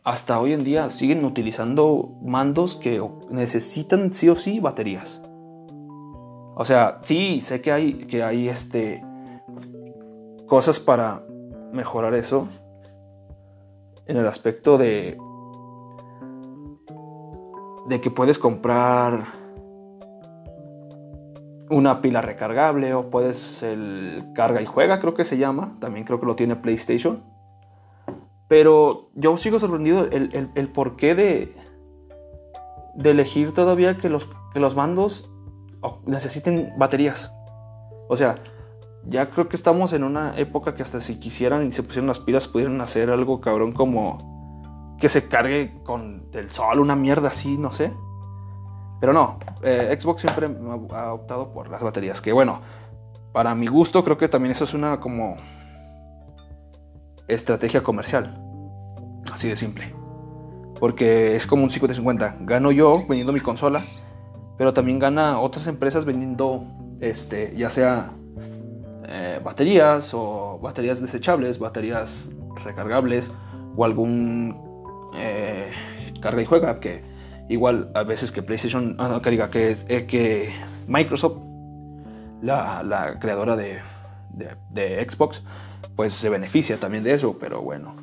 hasta hoy en día siguen utilizando mandos que necesitan sí o sí baterías. O sea, sí, sé que hay, que hay este, cosas para mejorar eso en el aspecto de de que puedes comprar una pila recargable o puedes el carga y juega, creo que se llama. También creo que lo tiene PlayStation. Pero yo sigo sorprendido el, el, porqué de, de elegir todavía que los, que los mandos necesiten baterías. O sea, ya creo que estamos en una época que hasta si quisieran y se pusieran las pilas pudieran hacer algo cabrón como que se cargue con el sol, una mierda así, no sé. Pero no, eh, Xbox siempre ha optado por las baterías. Que bueno, para mi gusto creo que también eso es una como estrategia comercial. Así de simple. Porque es como un 50-50. Gano yo vendiendo mi consola, pero también gana otras empresas vendiendo, este, ya sea eh, baterías o baterías desechables, baterías recargables o algún eh, carga y juega, que igual a veces que PlayStation, ah, que diga que, eh, que Microsoft, la, creadora de, de, Xbox, pues se beneficia también de eso, pero bueno,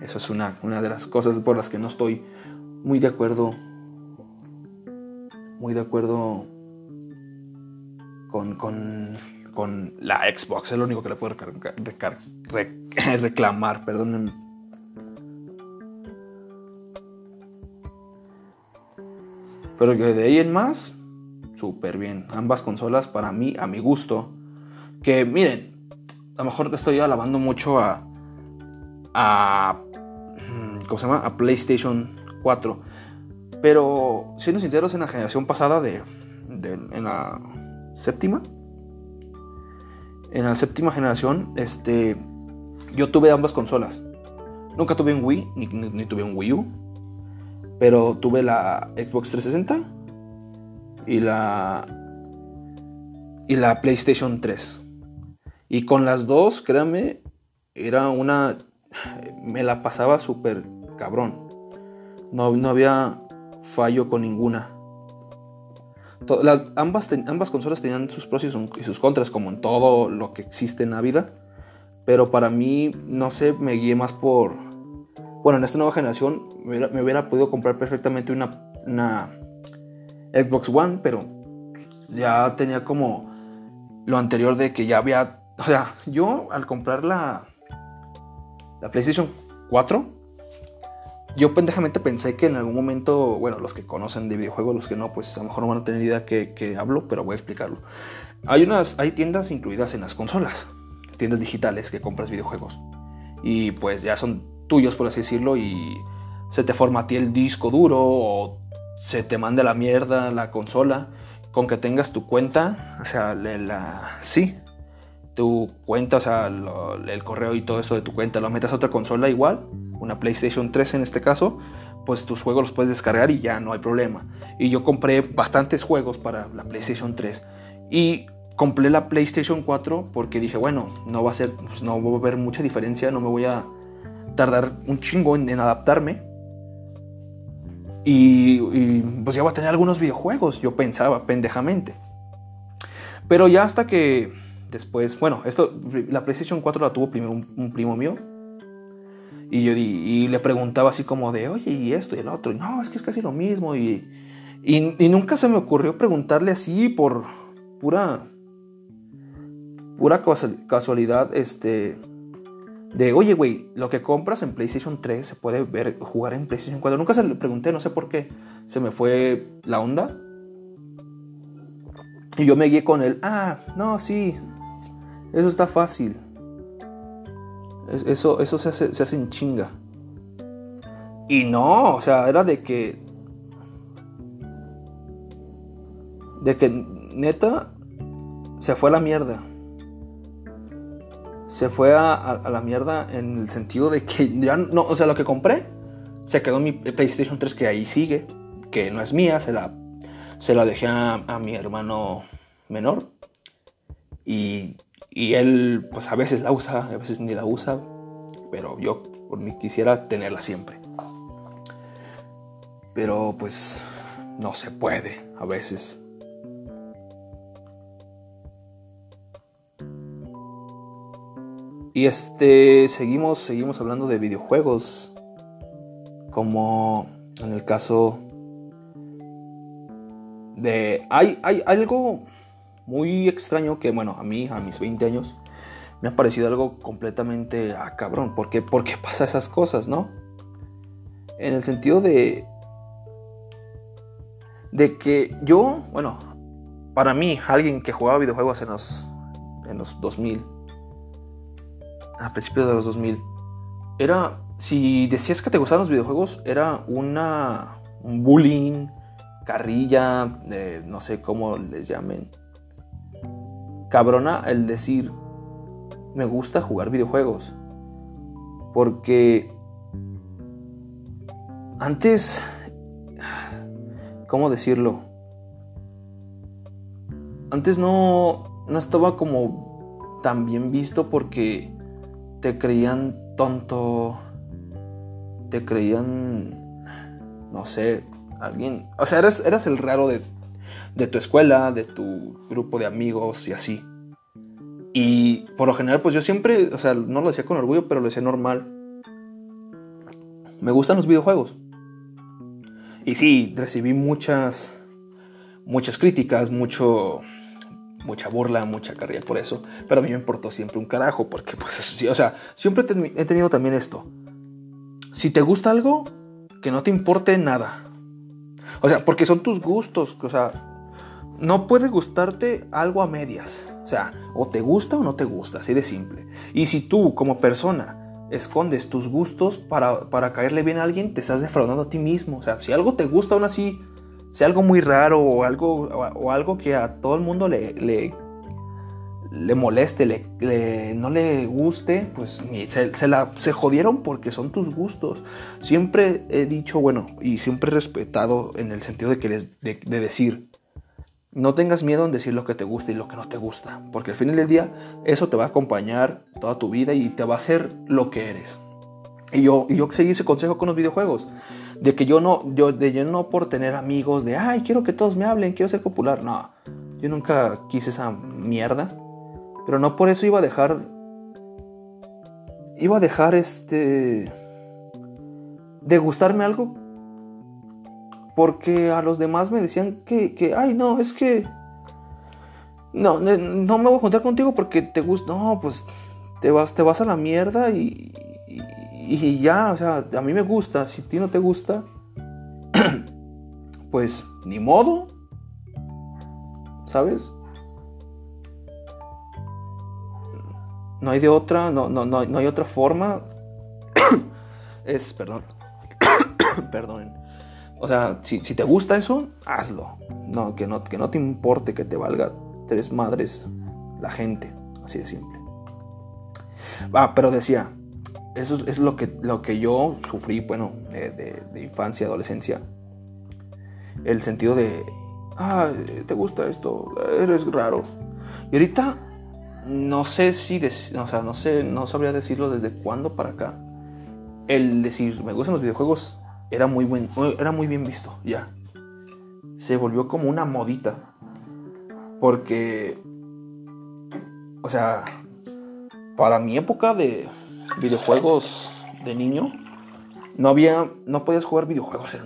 eso es una, una de las cosas por las que no estoy muy de acuerdo, muy de acuerdo con, con, con la Xbox, es lo único que le puedo reclamar, perdón Pero que de ahí en más, súper bien. Ambas consolas para mí, a mi gusto. Que miren, a lo mejor estoy alabando mucho a. Mm, ¿Cómo se llama? A PlayStation 4. Pero siendo sinceros, en la generación pasada de en la séptima. En la séptima generación, este. yo tuve ambas consolas. Nunca tuve un Wii, ni, tuve un Wii U. Pero tuve la Xbox 360 y la. y la PlayStation 3. Y con las dos, créanme, era una. Me la pasaba súper cabrón. No, no había fallo con ninguna. Las- ambas, ambas consolas tenían sus pros y, sus- y sus contras, como en todo lo que existe en la vida. Pero para mí, no sé, me guié más por. Bueno, en esta nueva generación me hubiera, me hubiera podido comprar perfectamente una, una Xbox One, pero ya tenía como lo anterior de que ya había. O sea, yo al comprar la, la PlayStation 4, yo pendejamente pensé que en algún momento, bueno, los que conocen de videojuegos, los que no, pues a lo mejor no van a tener idea que, que hablo, pero voy a explicarlo. Hay unas, hay tiendas incluidas en las consolas, tiendas digitales que compras videojuegos. Y pues ya son tuyos, por así decirlo, y se te formatea el disco duro o se te manda a la mierda la consola. Con que tengas tu cuenta, o sea, la, la- sí, tu cuenta, o sea, el correo y todo eso de tu cuenta, lo metas a otra consola igual, una PlayStation 3 en este caso, pues tus juegos los puedes descargar y ya no hay problema. Y yo compré bastantes juegos para la PlayStation 3 y compré la PlayStation 4 porque dije, bueno, no va a ser, pues, no va a haber mucha diferencia, no me voy a tardar un chingo en, adaptarme. Y, y, pues ya voy a tener algunos videojuegos, yo pensaba pendejamente. Pero ya hasta que después, bueno, esto, la PlayStation 4 la tuvo primero un, primo mío. Y yo di- y le preguntaba así como de, oye, y esto y el otro. Y no, es que es casi lo mismo. Y, y, y nunca se me ocurrió preguntarle así por pura, pura casual- casualidad, este, de, oye, güey, lo que compras en PlayStation 3 se puede ver, jugar en PlayStation 4. Nunca se le pregunté, no sé por qué. Se me fue la onda. Y yo me guié con él. Ah, no, sí. Eso está fácil. Es- Eso, eso se, hace, se hace en chinga. Y no, o sea, era de que. De que neta se fue a la mierda. Se fue a, la mierda en el sentido de que ya no, o sea, lo que compré se quedó mi PlayStation 3 que ahí sigue, que no es mía, se la, se la dejé a, a mi hermano menor. Y, y él, pues a veces la usa, a veces ni la usa, pero yo por mí quisiera tenerla siempre. Pero pues no se puede a veces. Y este, seguimos, seguimos hablando de videojuegos. Como en el caso de... Hay, hay algo muy extraño que, bueno, a mí, a mis 20 años, me ha parecido algo completamente... Ah, cabrón, ¿por qué, pasa esas cosas, no? En el sentido de... De que yo, bueno, para mí, alguien que jugaba videojuegos en los, en los 2000, a principios de los 2000, era, si decías que te gustaban los videojuegos, era una, un bullying, carrilla, eh, no sé cómo les llamen. Cabrona el decir, me gusta jugar videojuegos. Porque antes, ¿cómo decirlo? Antes no, no estaba como tan bien visto porque te creían tonto, te creían, no sé, alguien, o sea, eras, eras el raro de, de tu escuela, de tu grupo de amigos y así. Y por lo general, pues yo siempre, o sea, no lo decía con orgullo, pero lo decía normal. Me gustan los videojuegos. Y sí, recibí muchas, muchas críticas, mucho, mucha burla, mucha carrilla por eso. Pero a mí me importó siempre un carajo, porque pues sí, o sea, siempre he tenido también esto. Si te gusta algo, que no te importe nada. O sea, porque son tus gustos, o sea, no puede gustarte algo a medias. O sea, o te gusta o no te gusta, así de simple. Y si tú como persona escondes tus gustos para, para caerle bien a alguien, te estás defraudando a ti mismo. O sea, si algo te gusta aún así, sea algo muy raro o algo, o, algo que a todo el mundo le, le moleste, le, no le guste, pues se, se, la, se jodieron porque son tus gustos. Siempre he dicho, bueno, y siempre he respetado en el sentido de, que les, de, decir, no tengas miedo en decir lo que te gusta y lo que no te gusta, porque al final del día eso te va a acompañar toda tu vida y te va a hacer lo que eres. Y yo, y yo seguí ese consejo con los videojuegos. De que yo no, yo, de yo no por tener amigos de, ay, quiero que todos me hablen, quiero ser popular. No, yo nunca quise esa mierda. Pero no por eso iba a dejar. Iba a dejar este. De gustarme algo. Porque a los demás me decían que, que ay, no, es que. No, no me voy a juntar contigo porque te gusta. No, pues te vas, te vas a la mierda y, y, ya, o sea, a mí me gusta. Si a ti no te gusta, pues ni modo. ¿Sabes? No hay de otra, no, no, no, no hay otra forma. es, perdón. Perdonen. O sea, si, te gusta eso, hazlo. No que, no, que no te importe que te valga tres madres la gente. Así de simple. Ah, pero decía, eso es lo que, lo que yo sufrí, bueno, de, de infancia, adolescencia. El sentido de, ah, te gusta esto, eres raro. Y ahorita no sé si, no sé, no sabría decirlo desde cuándo para acá. El decir, me gustan los videojuegos, era muy, buen, era muy bien visto, ya. Se volvió como una modita. Porque, o sea, para mi época de videojuegos de niño, no había, no podías jugar videojuegos.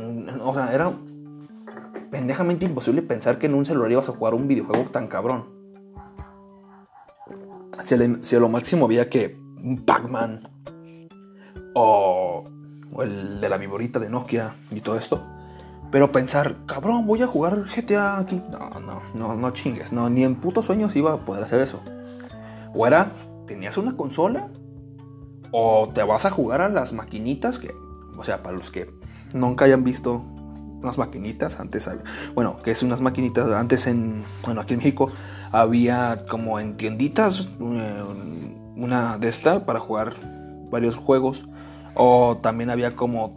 o sea, era pendejamente imposible pensar que en un celular ibas a jugar un videojuego tan cabrón si, a lo máximo había que un Pac-Man o, el de la viborita de Nokia y todo esto. Pero pensar, cabrón, voy a jugar GTA aquí. No, no, no, no chingues. No, ni en putos sueños iba a poder hacer eso. O era, tenías una consola o te vas a jugar a las maquinitas que, o sea, para los que nunca hayan visto unas maquinitas antes, bueno, que es unas maquinitas antes en, bueno, aquí en México había como en tienditas eh, una de esta para jugar varios juegos. O también había como...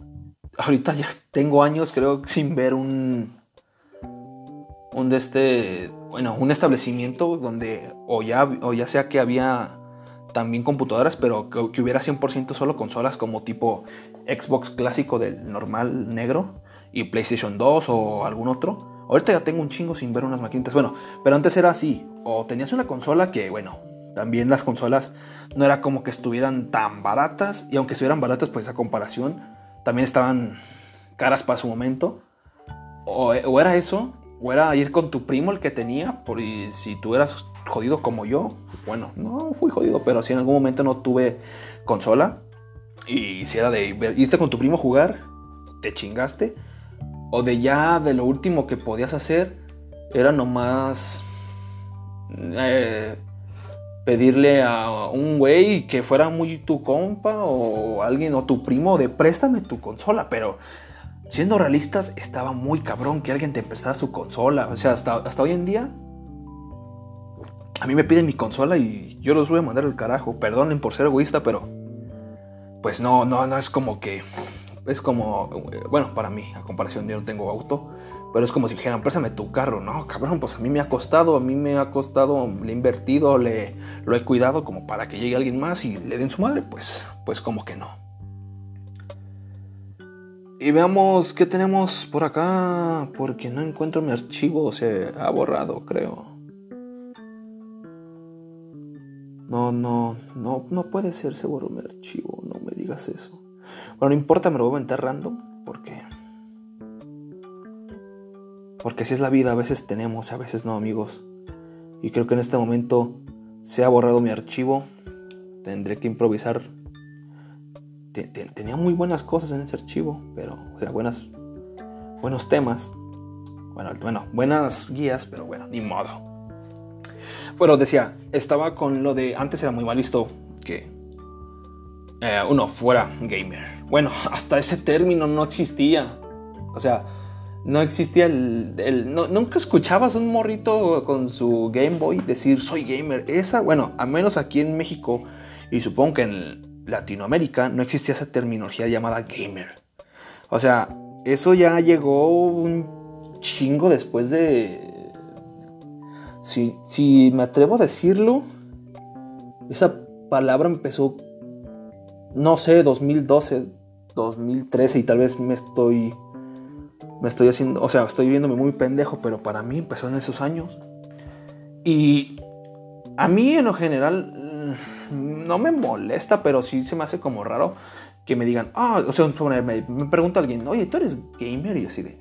Ahorita ya tengo años creo sin ver un... Un de este... Bueno, un establecimiento donde o ya, o ya sea que había también computadoras, pero que, que hubiera 100% solo consolas como tipo Xbox clásico del normal negro y PlayStation 2 o algún otro Ahorita ya tengo un chingo sin ver unas maquinitas. Bueno, pero antes era así. O tenías una consola que, bueno, también las consolas no era como que estuvieran tan baratas. Y aunque estuvieran baratas, pues a comparación, también estaban caras para su momento. O, era eso, o era ir con tu primo el que tenía. Por, si tú eras jodido como yo, bueno, no fui jodido, pero si en algún momento no tuve consola. Y si era de irte con tu primo a jugar, te chingaste o de ya de lo último que podías hacer era nomás eh, pedirle a un güey que fuera muy tu compa o alguien o tu primo de préstame tu consola, pero siendo realistas estaba muy cabrón que alguien te prestara su consola, o sea, hasta, hasta hoy en día a mí me piden mi consola y yo los voy a mandar al carajo, perdonen por ser egoísta, pero pues no, no, no es como que es como, bueno, para mí, a comparación, yo no tengo auto, pero es como si dijeran, préstame tu carro. No, cabrón, pues a mí me ha costado, a mí me ha costado, le he invertido, le, lo he cuidado como para que llegue alguien más y le den su madre, pues, pues como que no. Y veamos qué tenemos por acá, porque no encuentro mi archivo, se ha borrado, creo. No, no, no, no puede ser, se borró mi archivo, no me digas eso. Bueno, no importa, me lo voy a meter random porque. Porque así es la vida, a veces tenemos, a veces no, amigos. Y creo que en este momento se ha borrado mi archivo. Tendré que improvisar. Tenía muy buenas cosas en ese archivo, pero, o sea, buenas, buenos temas. Bueno, bueno, buenas guías, pero bueno, ni modo. Bueno, decía, estaba con lo de. Antes era muy mal visto que uno eh, fuera gamer. Bueno, hasta ese término no existía. O sea, no existía el... nunca escuchabas un morrito con su Game Boy decir soy gamer. Esa, bueno, a menos aquí en México y supongo que en Latinoamérica no existía esa terminología llamada gamer. O sea, eso ya llegó un chingo después de... Si, si me atrevo a decirlo, esa palabra empezó, no sé, 2012, 2013 y tal vez me estoy me estoy haciendo, o sea, estoy viéndome muy pendejo, pero para mí empezó en esos años. Y a mí en lo general mm, no me molesta, pero sí se me hace como raro que me digan, ah, o sea, me, me pregunta alguien, oye, ¿tú eres gamer? Y así de,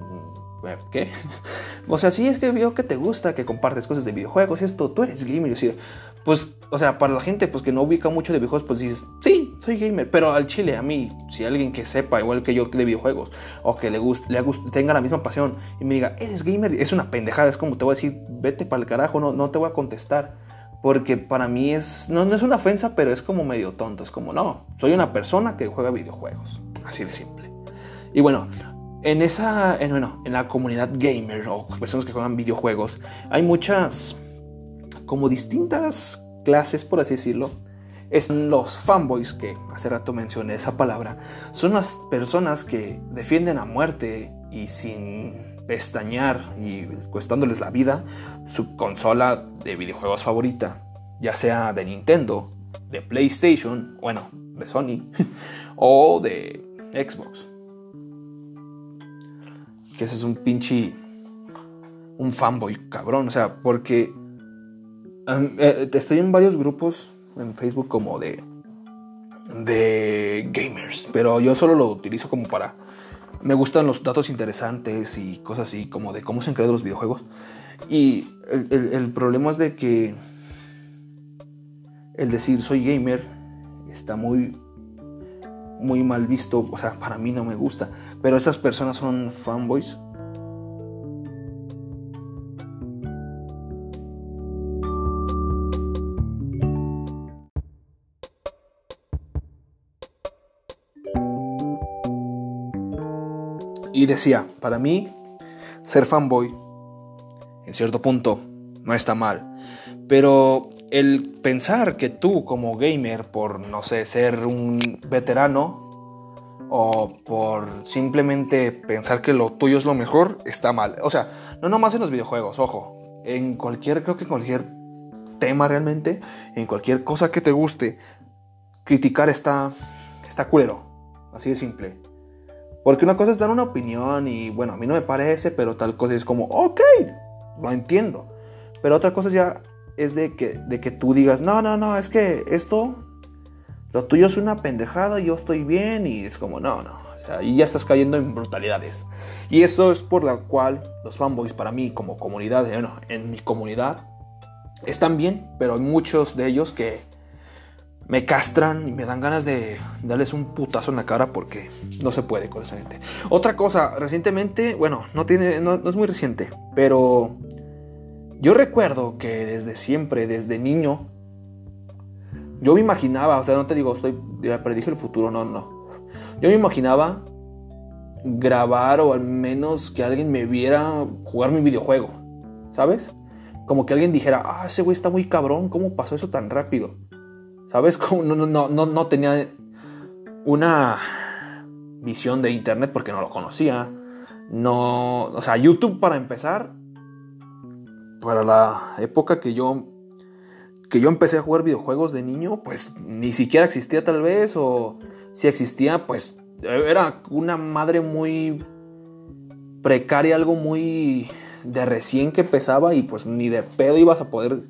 mm, ¿qué? o sea, sí, es que veo que te gusta, que compartes cosas de videojuegos y esto, tú eres gamer. Y así de, pues, o sea, para la gente pues que no ubica mucho de videojuegos, pues dices, sí, soy gamer, pero al chile, a mí, si alguien que sepa igual que yo de videojuegos, o que le, guste, tenga la misma pasión, y me diga, eres gamer, es una pendejada, es como te voy a decir, vete para el carajo, no, no te voy a contestar. Porque para mí es, no, no es una ofensa, pero es como medio tonto, es como, no, soy una persona que juega videojuegos, así de simple. Y bueno, en esa, en, bueno, en la comunidad gamer o personas que juegan videojuegos, hay muchas como distintas clases, por así decirlo, están los fanboys, que hace rato mencioné esa palabra, son las personas que defienden a muerte y sin pestañear y cuestándoles la vida su consola de videojuegos favorita, ya sea de Nintendo, de PlayStation, bueno, de Sony o de Xbox. Que ese es un pinche un fanboy cabrón, o sea, porque eh, estoy en varios grupos en Facebook como de de gamers, pero yo solo lo utilizo como para me gustan los datos interesantes y cosas así como de cómo se han creado los videojuegos. Y el, problema es de que el decir soy gamer está muy muy mal visto, o sea, para mí no me gusta, pero esas personas son fanboys Y decía, para mí, ser fanboy, en cierto punto, no está mal. Pero el pensar que tú como gamer, por, no sé, ser un veterano, o por simplemente pensar que lo tuyo es lo mejor, está mal. O sea, no nomás en los videojuegos, ojo. En cualquier, creo que en cualquier tema realmente, en cualquier cosa que te guste, criticar está, está culero. Así de simple. Porque una cosa es dar una opinión y bueno, a mí no me parece, pero tal cosa es como, ok, lo entiendo. Pero otra cosa ya es de que, de que tú digas, no, no, no, es que esto, lo tuyo es una pendejada, yo estoy bien y es como, no, no. O y ya estás cayendo en brutalidades. Y eso es por la cual los fanboys para mí como comunidad, bueno, en mi comunidad, están bien, pero hay muchos de ellos que me castran y me dan ganas de darles un putazo en la cara porque no se puede con esa gente. Otra cosa, recientemente, bueno, no tiene, no, es muy reciente, pero yo recuerdo que desde siempre, desde niño, yo me imaginaba, o sea, no te digo, estoy, predije el futuro, no, no. Yo me imaginaba grabar o al menos que alguien me viera jugar mi videojuego, ¿sabes? Como que alguien dijera, ah, ese güey está muy cabrón, ¿cómo pasó eso tan rápido? ¿Sabes? Como no, no, no, no tenía una visión de internet porque no lo conocía. No, o sea, YouTube para empezar, para la época que yo que yo empecé a jugar videojuegos de niño, pues ni siquiera existía tal vez o si existía, pues era una madre muy precaria, algo muy de recién que pesaba y pues ni de pedo ibas a poder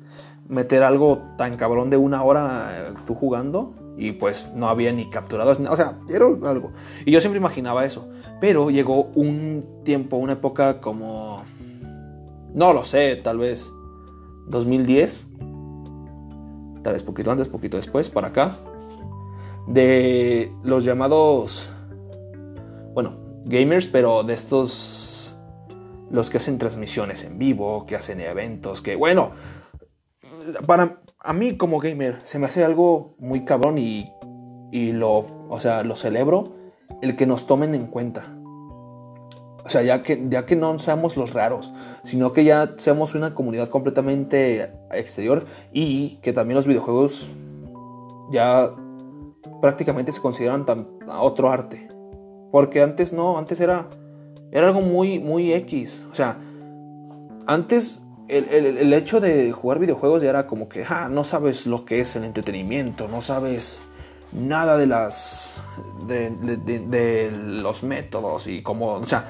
meter algo tan cabrón de una hora eh, tú jugando y pues no había ni capturados, o sea, era algo. Y yo siempre imaginaba eso, pero llegó un tiempo, una época como, no lo sé, tal vez 2010, tal vez poquito antes, poquito después, para acá, de los llamados, bueno, gamers, pero de estos, los que hacen transmisiones en vivo, que hacen eventos, que bueno, para a mí como gamer se me hace algo muy cabrón y, y lo, o sea, lo celebro el que nos tomen en cuenta. O sea, ya que, ya que no seamos los raros, sino que ya seamos una comunidad completamente exterior y que también los videojuegos ya prácticamente se consideran otro arte. Porque antes no, antes era, era algo muy, muy X. O sea, antes el, hecho de jugar videojuegos ya era como que, ah, no sabes lo que es el entretenimiento, no sabes nada de las de, los métodos y como, o sea,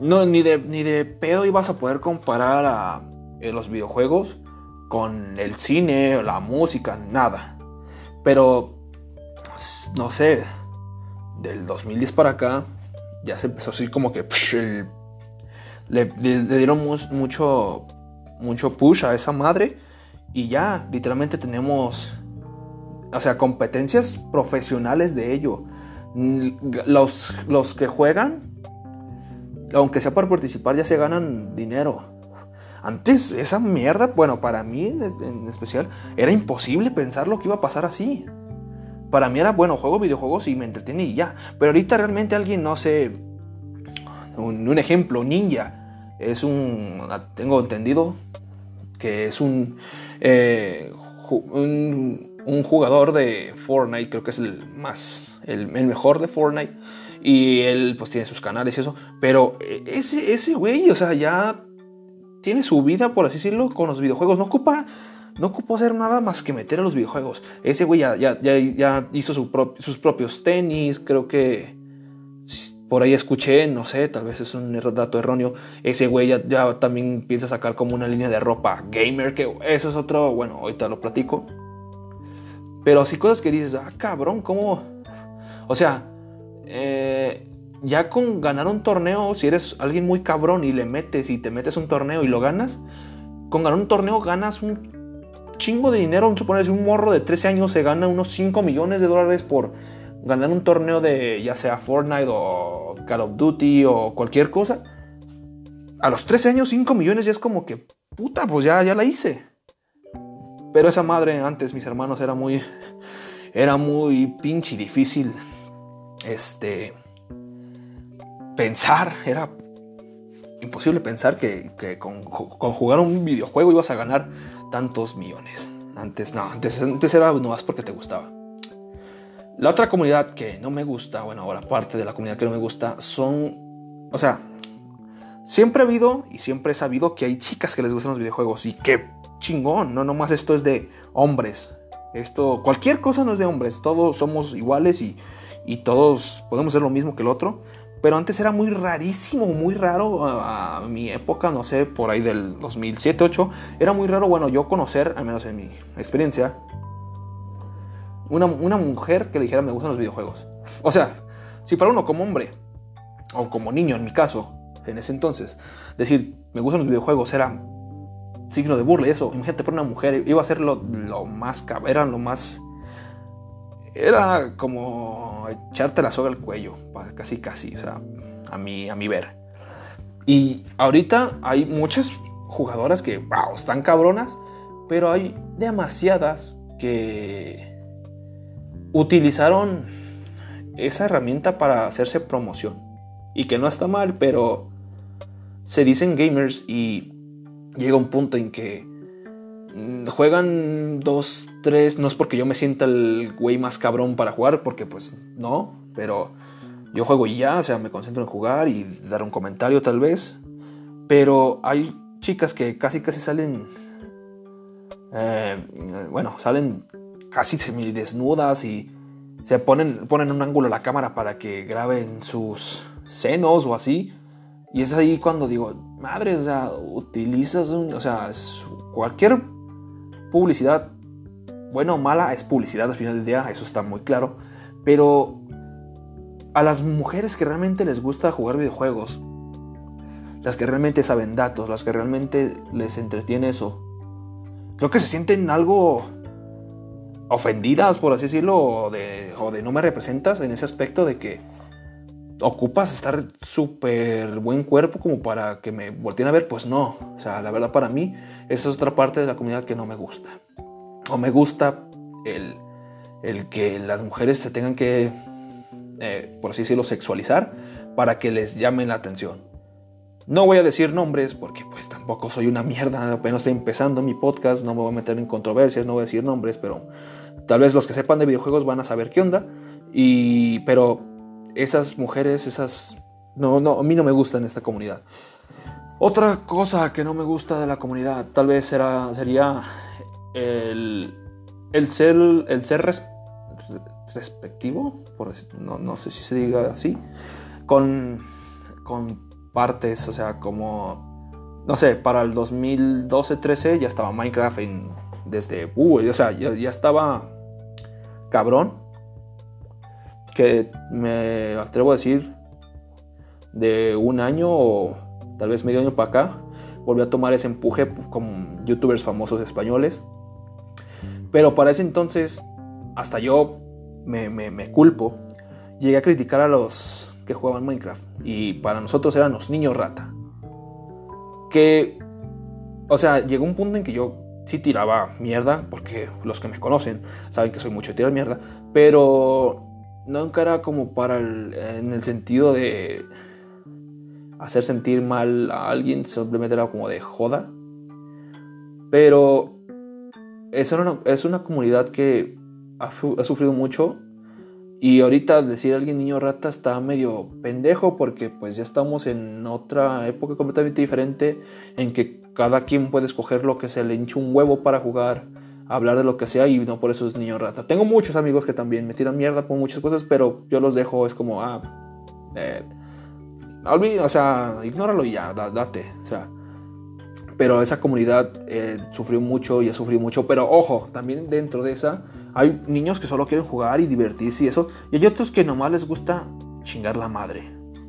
no, ni, de, ni de pedo ibas a poder comparar a eh, los videojuegos con el cine, la música, nada. Pero, no sé, del 2010 para acá, ya se empezó a decir como que le, dieron mucho, mucho push a esa madre y ya, literalmente tenemos, o sea, competencias profesionales de ello. Los, los que juegan, aunque sea para participar, ya se ganan dinero. Antes esa mierda, bueno, para mí en especial, era imposible pensar lo que iba a pasar así. Para mí era, bueno, juego videojuegos y me entretiene y ya. Pero ahorita realmente alguien, no sé, un, ejemplo, Ninja, es un, tengo entendido que es un, eh, un, jugador de Fortnite, creo que es el más, el, mejor de Fortnite. Y él pues tiene sus canales y eso. Pero eh, ese, ese güey, o sea, ya tiene su vida, por así decirlo, con los videojuegos. No ocupa, no ocupa hacer nada más que meter a los videojuegos. Ese güey ya, ya, ya, hizo sus propios tenis, creo que por ahí escuché, no sé, tal vez es un dato erróneo. Ese güey ya, también piensa sacar como una línea de ropa gamer, que eso es otro, bueno, ahorita lo platico. Pero así cosas que dices, ah, cabrón, ¿cómo? O sea, eh, ya con ganar un torneo, si eres alguien muy cabrón y le metes y te metes un torneo y lo ganas, con ganar un torneo ganas un chingo de dinero. Vamos a poner, si un morro de 13 años se gana unos 5 millones de dólares por ganar un torneo de ya sea Fortnite o Call of Duty o cualquier cosa. A los 13 años 5 millones ya es como que, puta, pues ya, ya la hice. Pero esa madre antes, mis hermanos, era muy, era muy pinche difícil. Este, pensar, era imposible pensar que, con, jugar un videojuego ibas a ganar tantos millones. Antes no, antes, antes era nomás porque te gustaba. La otra comunidad que no me gusta, bueno, ahora parte de la comunidad que no me gusta, son, o sea, siempre ha habido y siempre he sabido que hay chicas que les gustan los videojuegos y qué chingón, no nomás esto es de hombres. Esto, cualquier cosa no es de hombres, todos somos iguales y, y todos podemos ser lo mismo que el otro. Pero antes era muy rarísimo, muy raro a, mi época, no sé, por ahí del 2007, 2008. Era muy raro, bueno, yo conocer, al menos en mi experiencia, una, mujer que le dijera me gustan los videojuegos. O sea, si para uno como hombre, o como niño en mi caso, en ese entonces, decir me gustan los videojuegos era signo de burla y eso, imagínate para una mujer, iba a ser lo, lo más, era lo más era como echarte la soga al cuello, casi casi, o sea, a mi, a mi ver. Y ahorita hay muchas jugadoras que, wow, están cabronas, pero hay demasiadas que utilizaron esa herramienta para hacerse promoción. Y que no está mal, pero se dicen gamers y llega un punto en que Mm, juegan dos, tres, no es porque yo me sienta el güey más cabrón para jugar, porque pues no, pero yo juego y ya, o sea, me concentro en jugar y dar un comentario tal vez. Pero hay chicas que casi casi salen, eh, bueno, salen casi semidesnudas y se ponen, ponen un ángulo a la cámara para que graben sus senos o así. Y es ahí cuando digo, madre, o sea, utilizas un, o sea, cualquier publicidad, bueno o mala, es publicidad al final del día, eso está muy claro. Pero a las mujeres que realmente les gusta jugar videojuegos, las que realmente saben datos, las que realmente les entretiene eso, creo que se sienten algo ofendidas, por así decirlo, o de, no me representas en ese aspecto de que ocupas estar súper buen cuerpo como para que me volteen a ver, pues no. O sea, la verdad para mí, esa es otra parte de la comunidad que no me gusta. O me gusta el, el que las mujeres se tengan que, eh, por así decirlo, sexualizar para que les llamen la atención. No voy a decir nombres porque pues tampoco soy una mierda, apenas estoy empezando mi podcast, no me voy a meter en controversias, no voy a decir nombres, pero tal vez los que sepan de videojuegos van a saber qué onda. Y pero esas mujeres, esas no no a mí no me gustan esta comunidad. Otra cosa que no me gusta de la comunidad tal vez será, sería el, el ser, el ser respectivo, por no, no, sé si se diga así, con, con partes, o sea, como, no sé, para el 2012-13 ya estaba Minecraft en, desde, uh, o sea, ya, ya estaba cabrón, que me atrevo a decir de un año o tal vez medio año para acá, volvió a tomar ese empuje con youtubers famosos españoles. Pero para ese entonces, hasta yo me, me, culpo, llegué a criticar a los que jugaban Minecraft. Y para nosotros eran los niños rata. Que, o sea, llegó un punto en que yo sí tiraba mierda, porque los que me conocen saben que soy mucho de tirar mierda, pero no era como para el, en el sentido de hacer sentir mal a alguien, simplemente era como de joda. Pero es una, es una comunidad que ha, sufrido mucho y ahorita decir a alguien niño rata está medio pendejo porque pues ya estamos en otra época completamente diferente en que cada quien puede escoger lo que se le hincha un huevo para jugar, hablar de lo que sea y no por eso es niño rata. Tengo muchos amigos que también me tiran mierda por muchas cosas, pero yo los dejo, es como, ah, eh, o sea, ignóralo y ya, date. O sea, pero esa comunidad eh, sufrió mucho y ha sufrido mucho. Pero ojo, también dentro de esa hay niños que solo quieren jugar y divertirse y eso. Y hay otros que nomás les gusta chingar la madre.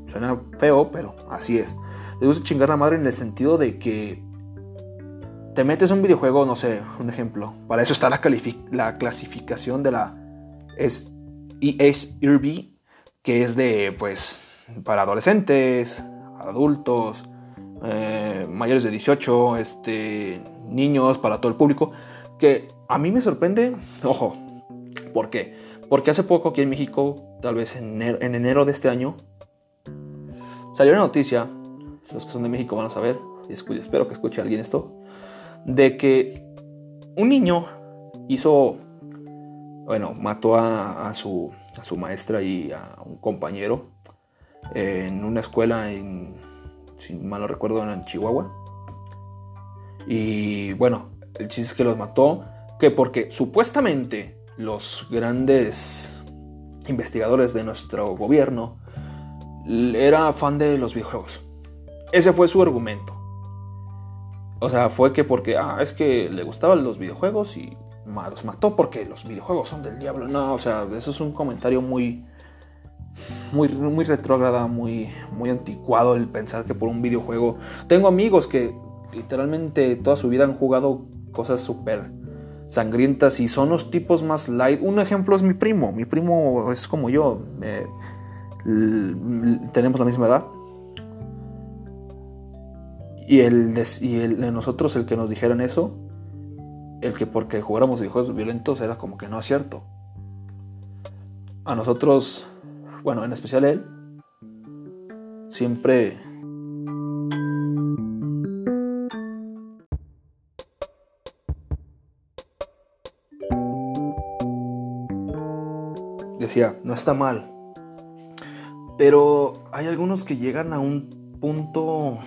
Suena feo, pero así es. Les gusta chingar la madre en el sentido de que te metes un videojuego, no sé, un ejemplo. Para eso está la, la clasificación de la es ESRB, que es de, pues, para adolescentes, adultos, eh, mayores de 18, este, niños, para todo el público, que a mí me sorprende, ojo, ¿por qué? Porque hace poco aquí en México, tal vez en enero, de este año, salió una noticia, los que son de México van a saber, espero que escuche alguien esto, de que un niño hizo, bueno, mató a, su, maestra y a un compañero en una escuela en, si mal no recuerdo, en Chihuahua. Y bueno, el chiste es que los mató, que porque supuestamente los grandes investigadores de nuestro gobierno era fan de los videojuegos. Ese fue su argumento. O sea, fue que porque, ah, es que le gustaban los videojuegos y los mató porque los videojuegos son del diablo. No, o sea, eso es un comentario muy, muy, muy retrógrada, muy, muy anticuado el pensar que por un videojuego... Tengo amigos que literalmente toda su vida han jugado cosas súper sangrientas y son los tipos más light. Un ejemplo es mi primo. Mi primo es como yo. Eh, tenemos la misma edad. Y, el y el de nosotros, el que nos dijeran eso, el que porque jugáramos videojuegos violentos era como que no es cierto. A nosotros bueno, en especial él, siempre decía, no está mal. Pero hay algunos que llegan a un punto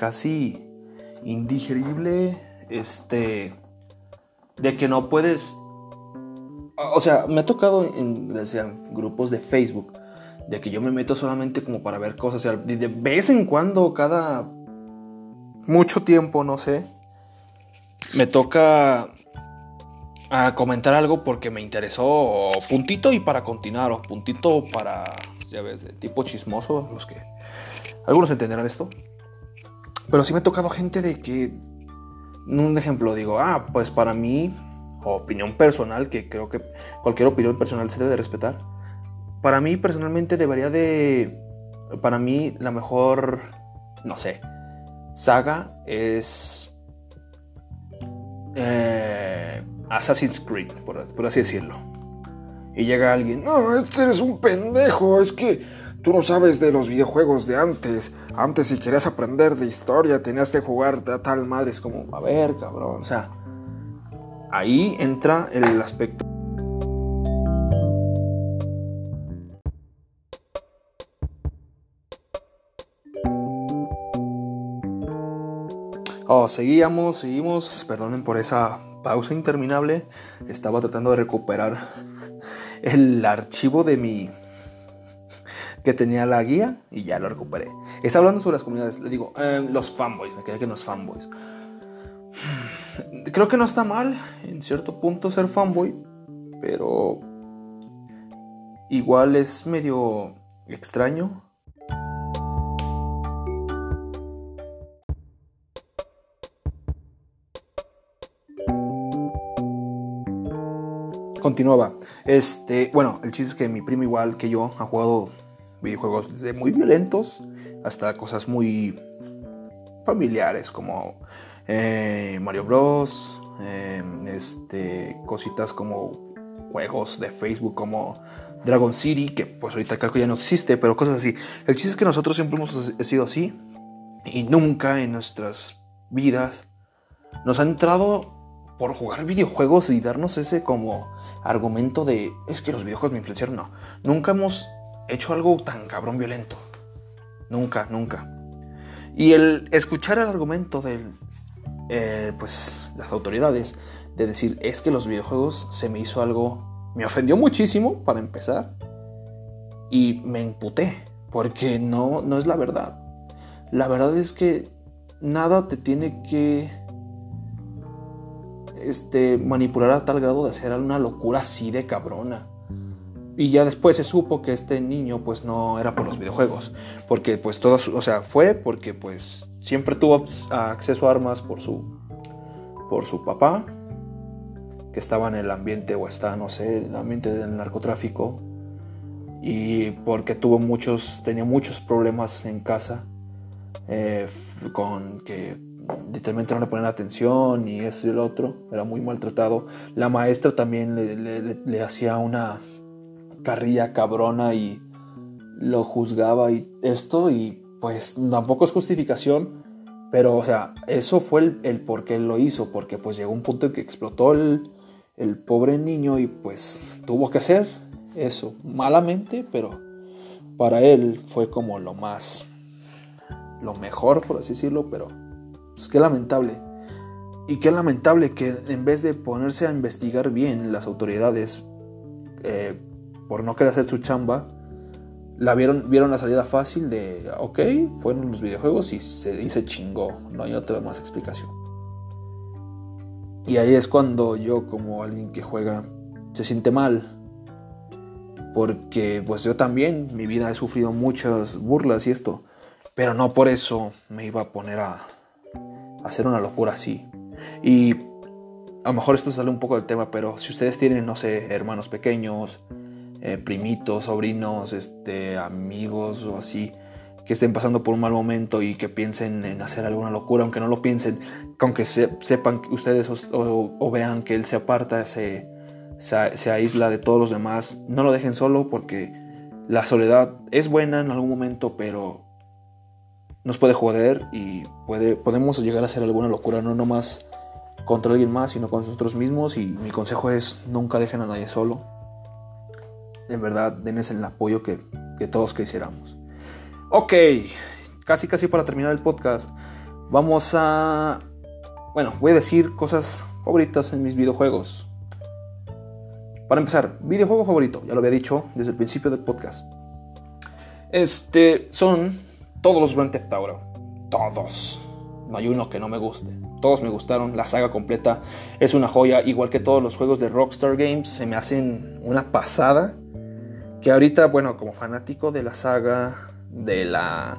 casi indigerible, este, de que no puedes... O sea, me ha tocado en, grupos de Facebook de que yo me meto solamente como para ver cosas. O sea, de vez en cuando, cada mucho tiempo, no sé, me toca a comentar algo porque me interesó puntito y para continuar, o puntito para, ya ves, de tipo chismoso, los que... Algunos entenderán esto. Pero sí me ha tocado gente de que, un ejemplo, digo, ah, pues para mí, opinión personal, que creo que cualquier opinión personal se debe de respetar para mí personalmente debería de... Para mí la mejor, no sé, saga es... Eh, Assassin's Creed, por, así decirlo. Y llega alguien, no, este eres un pendejo, es que tú no sabes de los videojuegos de antes. Antes si querías aprender de historia tenías que jugar de tal madre. Es como, a ver, cabrón. O sea, ahí entra el aspecto. Oh, seguíamos, seguimos. Perdonen por esa pausa interminable. Estaba tratando de recuperar el archivo de mi que tenía la guía y ya lo recuperé. Está hablando sobre las comunidades. Le digo, eh, los fanboys, me quedé que los fanboys. Creo que no está mal en cierto punto ser fanboy, pero igual es medio extraño. Continuaba. Este, bueno, el chiste es que mi primo igual que yo ha jugado videojuegos desde muy violentos hasta cosas muy familiares como eh, Mario Bros. Eh, este, cositas como juegos de Facebook como Dragon City, que pues ahorita creo que ya no existe, pero cosas así. El chiste es que nosotros siempre hemos sido así y nunca en nuestras vidas nos ha entrado por jugar videojuegos y darnos ese como argumento de es que los videojuegos me influenciaron. No, nunca hemos hecho algo tan cabrón violento. Nunca, nunca. Y el escuchar el argumento de eh, pues, las autoridades de decir es que los videojuegos se me hizo algo, me ofendió muchísimo para empezar y me imputé porque no, no es la verdad. La verdad es que nada te tiene que este, manipular a tal grado de hacer una locura así de cabrona. Y ya después se supo que este niño pues no era por los videojuegos, porque pues todo, o sea, fue porque pues siempre tuvo acceso a armas por su por su papá, que estaba en el ambiente o está, no sé, en el ambiente del narcotráfico. Y porque tuvo muchos tenía muchos problemas en casa eh, con que literalmente no le ponían atención y esto y el otro, era muy maltratado. La maestra también le hacía una carrilla cabrona y lo juzgaba y esto y pues tampoco es justificación, pero o sea, eso fue el, por qué lo hizo, porque pues llegó un punto en que explotó el, el pobre niño y pues tuvo que hacer eso, malamente, pero para él fue como lo más, lo mejor, por así decirlo, pero pues qué lamentable. Y qué lamentable que en vez de ponerse a investigar bien las autoridades, eh, por no querer hacer su chamba, la vieron, vieron la salida fácil de, ok, fueron los videojuegos y se, y se chingó, no hay otra más explicación. Y ahí es cuando yo como alguien que juega se siente mal. Porque pues yo también, mi vida he sufrido muchas burlas y esto. Pero no por eso me iba a poner a, a hacer una locura así. Y a lo mejor esto sale un poco del tema, pero si ustedes tienen, no sé, hermanos pequeños, eh, primitos, sobrinos, este, amigos o así, que estén pasando por un mal momento y que piensen en hacer alguna locura, aunque no lo piensen, aunque sepan ustedes o, vean que él se aparta, se, se, aísla de todos los demás, no lo dejen solo porque la soledad es buena en algún momento, pero nos puede joder y puede, podemos llegar a hacer alguna locura, no nomás contra alguien más, sino con nosotros mismos. Y mi consejo es nunca dejen a nadie solo en verdad denles el apoyo que, todos quisiéramos. Ok, casi casi para terminar el podcast, vamos a... Bueno, voy a decir cosas favoritas en mis videojuegos. Para empezar, videojuego favorito, ya lo había dicho desde el principio del podcast. Este son todos los Grand Theft Auto. Todos. No hay uno que no me guste. Todos me gustaron. La saga completa es una joya. Igual que todos los juegos de Rockstar Games, se me hacen una pasada. Que ahorita, bueno, como fanático de la saga, de la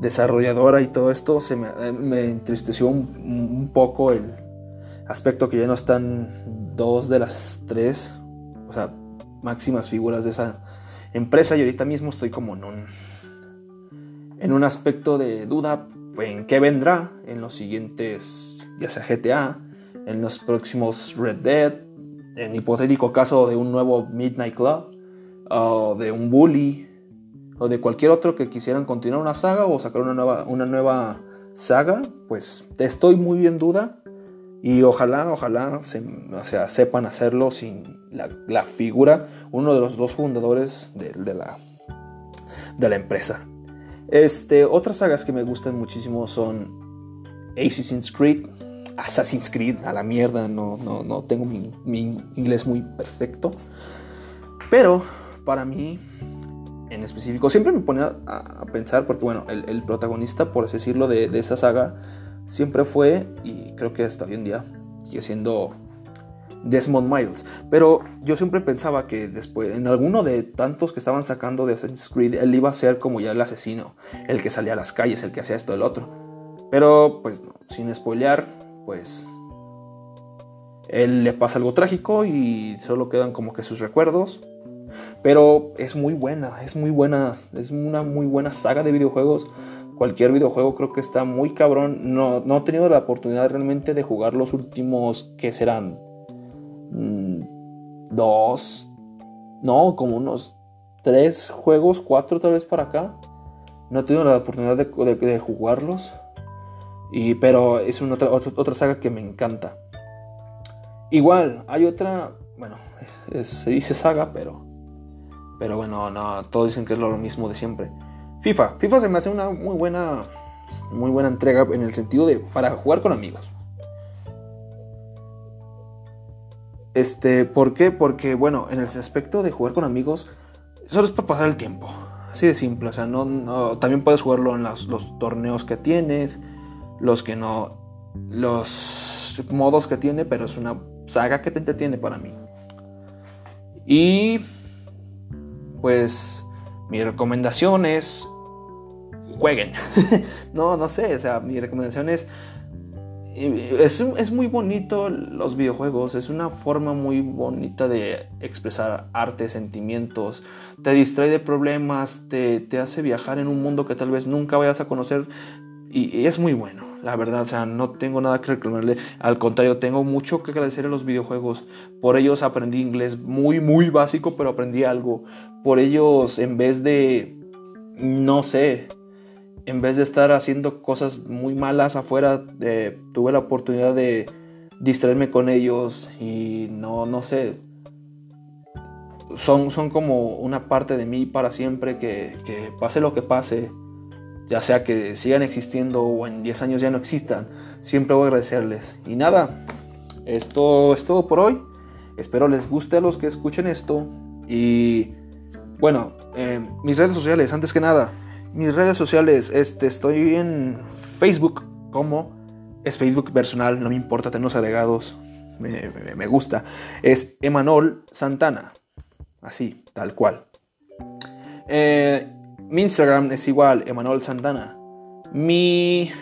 desarrolladora y todo esto, se me, eh, entristeció un, poco el aspecto que ya no están dos de las tres, o sea, máximas figuras de esa empresa y ahorita mismo estoy como en un, en un aspecto de duda en qué vendrá en los siguientes, ya sea GTA, en los próximos Red Dead, en hipotético caso de un nuevo Midnight Club de un bully o de cualquier otro que quisieran continuar una saga o sacar una nueva, una nueva saga, pues estoy muy en duda. Y ojalá, ojalá o sea, sepan hacerlo sin la, figura, uno de los dos fundadores de, de, la, de la empresa. Este, otras sagas que me gustan muchísimo son Assassin's Creed, Assassin's Creed, a la mierda, no, no, no tengo mi, mi inglés muy perfecto. Pero para mí, en específico, siempre me ponía a, pensar, porque bueno, el, protagonista, por así decirlo, de, esa saga, siempre fue, y creo que hasta hoy en día, sigue siendo Desmond Miles. Pero yo siempre pensaba que después, en alguno de tantos que estaban sacando de Assassin's Creed, él iba a ser como ya el asesino, el que salía a las calles, el que hacía esto, el otro. Pero, pues, sin spoilear, pues él le pasa algo trágico y solo quedan como que sus recuerdos. Pero es muy buena, es muy buena, es una muy buena saga de videojuegos. Cualquier videojuego creo que está muy cabrón. No, no he tenido la oportunidad realmente de jugar los últimos, que serán? Mm, dos, no, como unos tres juegos, cuatro tal vez para acá. No he tenido la oportunidad de, jugarlos. Y, pero es otra, otra, saga que me encanta. Igual, hay otra, bueno, se dice saga, pero pero bueno, no, todos dicen que es lo mismo de siempre. FIFA. FIFA se me hace una muy buena, muy buena entrega en el sentido de para jugar con amigos. Este, ¿por qué? Porque, bueno, en el aspecto de jugar con amigos, solo es para pasar el tiempo. Así de simple. O sea, no, también puedes jugarlo en los, torneos que tienes, los que no, los modos que tiene, pero es una saga que te entretiene para mí. Y pues mi recomendación es jueguen. no, no sé, o sea, mi recomendación es, es, muy bonito los videojuegos, es una forma muy bonita de expresar arte, sentimientos, te distrae de problemas, te, te hace viajar en un mundo que tal vez nunca vayas a conocer y, es muy bueno, la verdad, o sea, no tengo nada que reclamarle, al contrario, tengo mucho que agradecer a los videojuegos, por ellos aprendí inglés muy, muy básico, pero aprendí algo, por ellos en vez de, no sé, en vez de estar haciendo cosas muy malas afuera, eh, tuve la oportunidad de distraerme con ellos y no, no sé, son, son como una parte de mí para siempre que, que pase lo que pase ya sea que sigan existiendo o en 10 años ya no existan, siempre voy a agradecerles. Y nada, esto es todo por hoy. Espero les guste a los que escuchen esto. Y bueno, eh, mis redes sociales, antes que nada, mis redes sociales, este, estoy en Facebook como es Facebook personal, no me importa tenerlos agregados, me, gusta. Es Emanol Santana, así, tal cual. Eh, mi Instagram es igual, Emanuel Santana. Mi.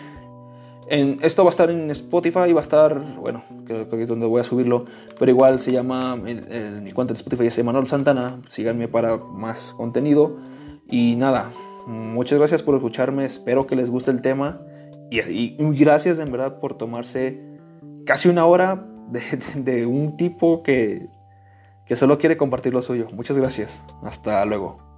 En, esto va a estar en Spotify, va a estar, bueno, creo, que es donde voy a subirlo, pero igual se llama, mi cuenta de Spotify es Emanuel Santana, síganme para más contenido. Y nada, muchas gracias por escucharme, espero que les guste el tema y, gracias en verdad por tomarse casi una hora de, de un tipo que, que solo quiere compartir lo suyo. Muchas gracias, hasta luego.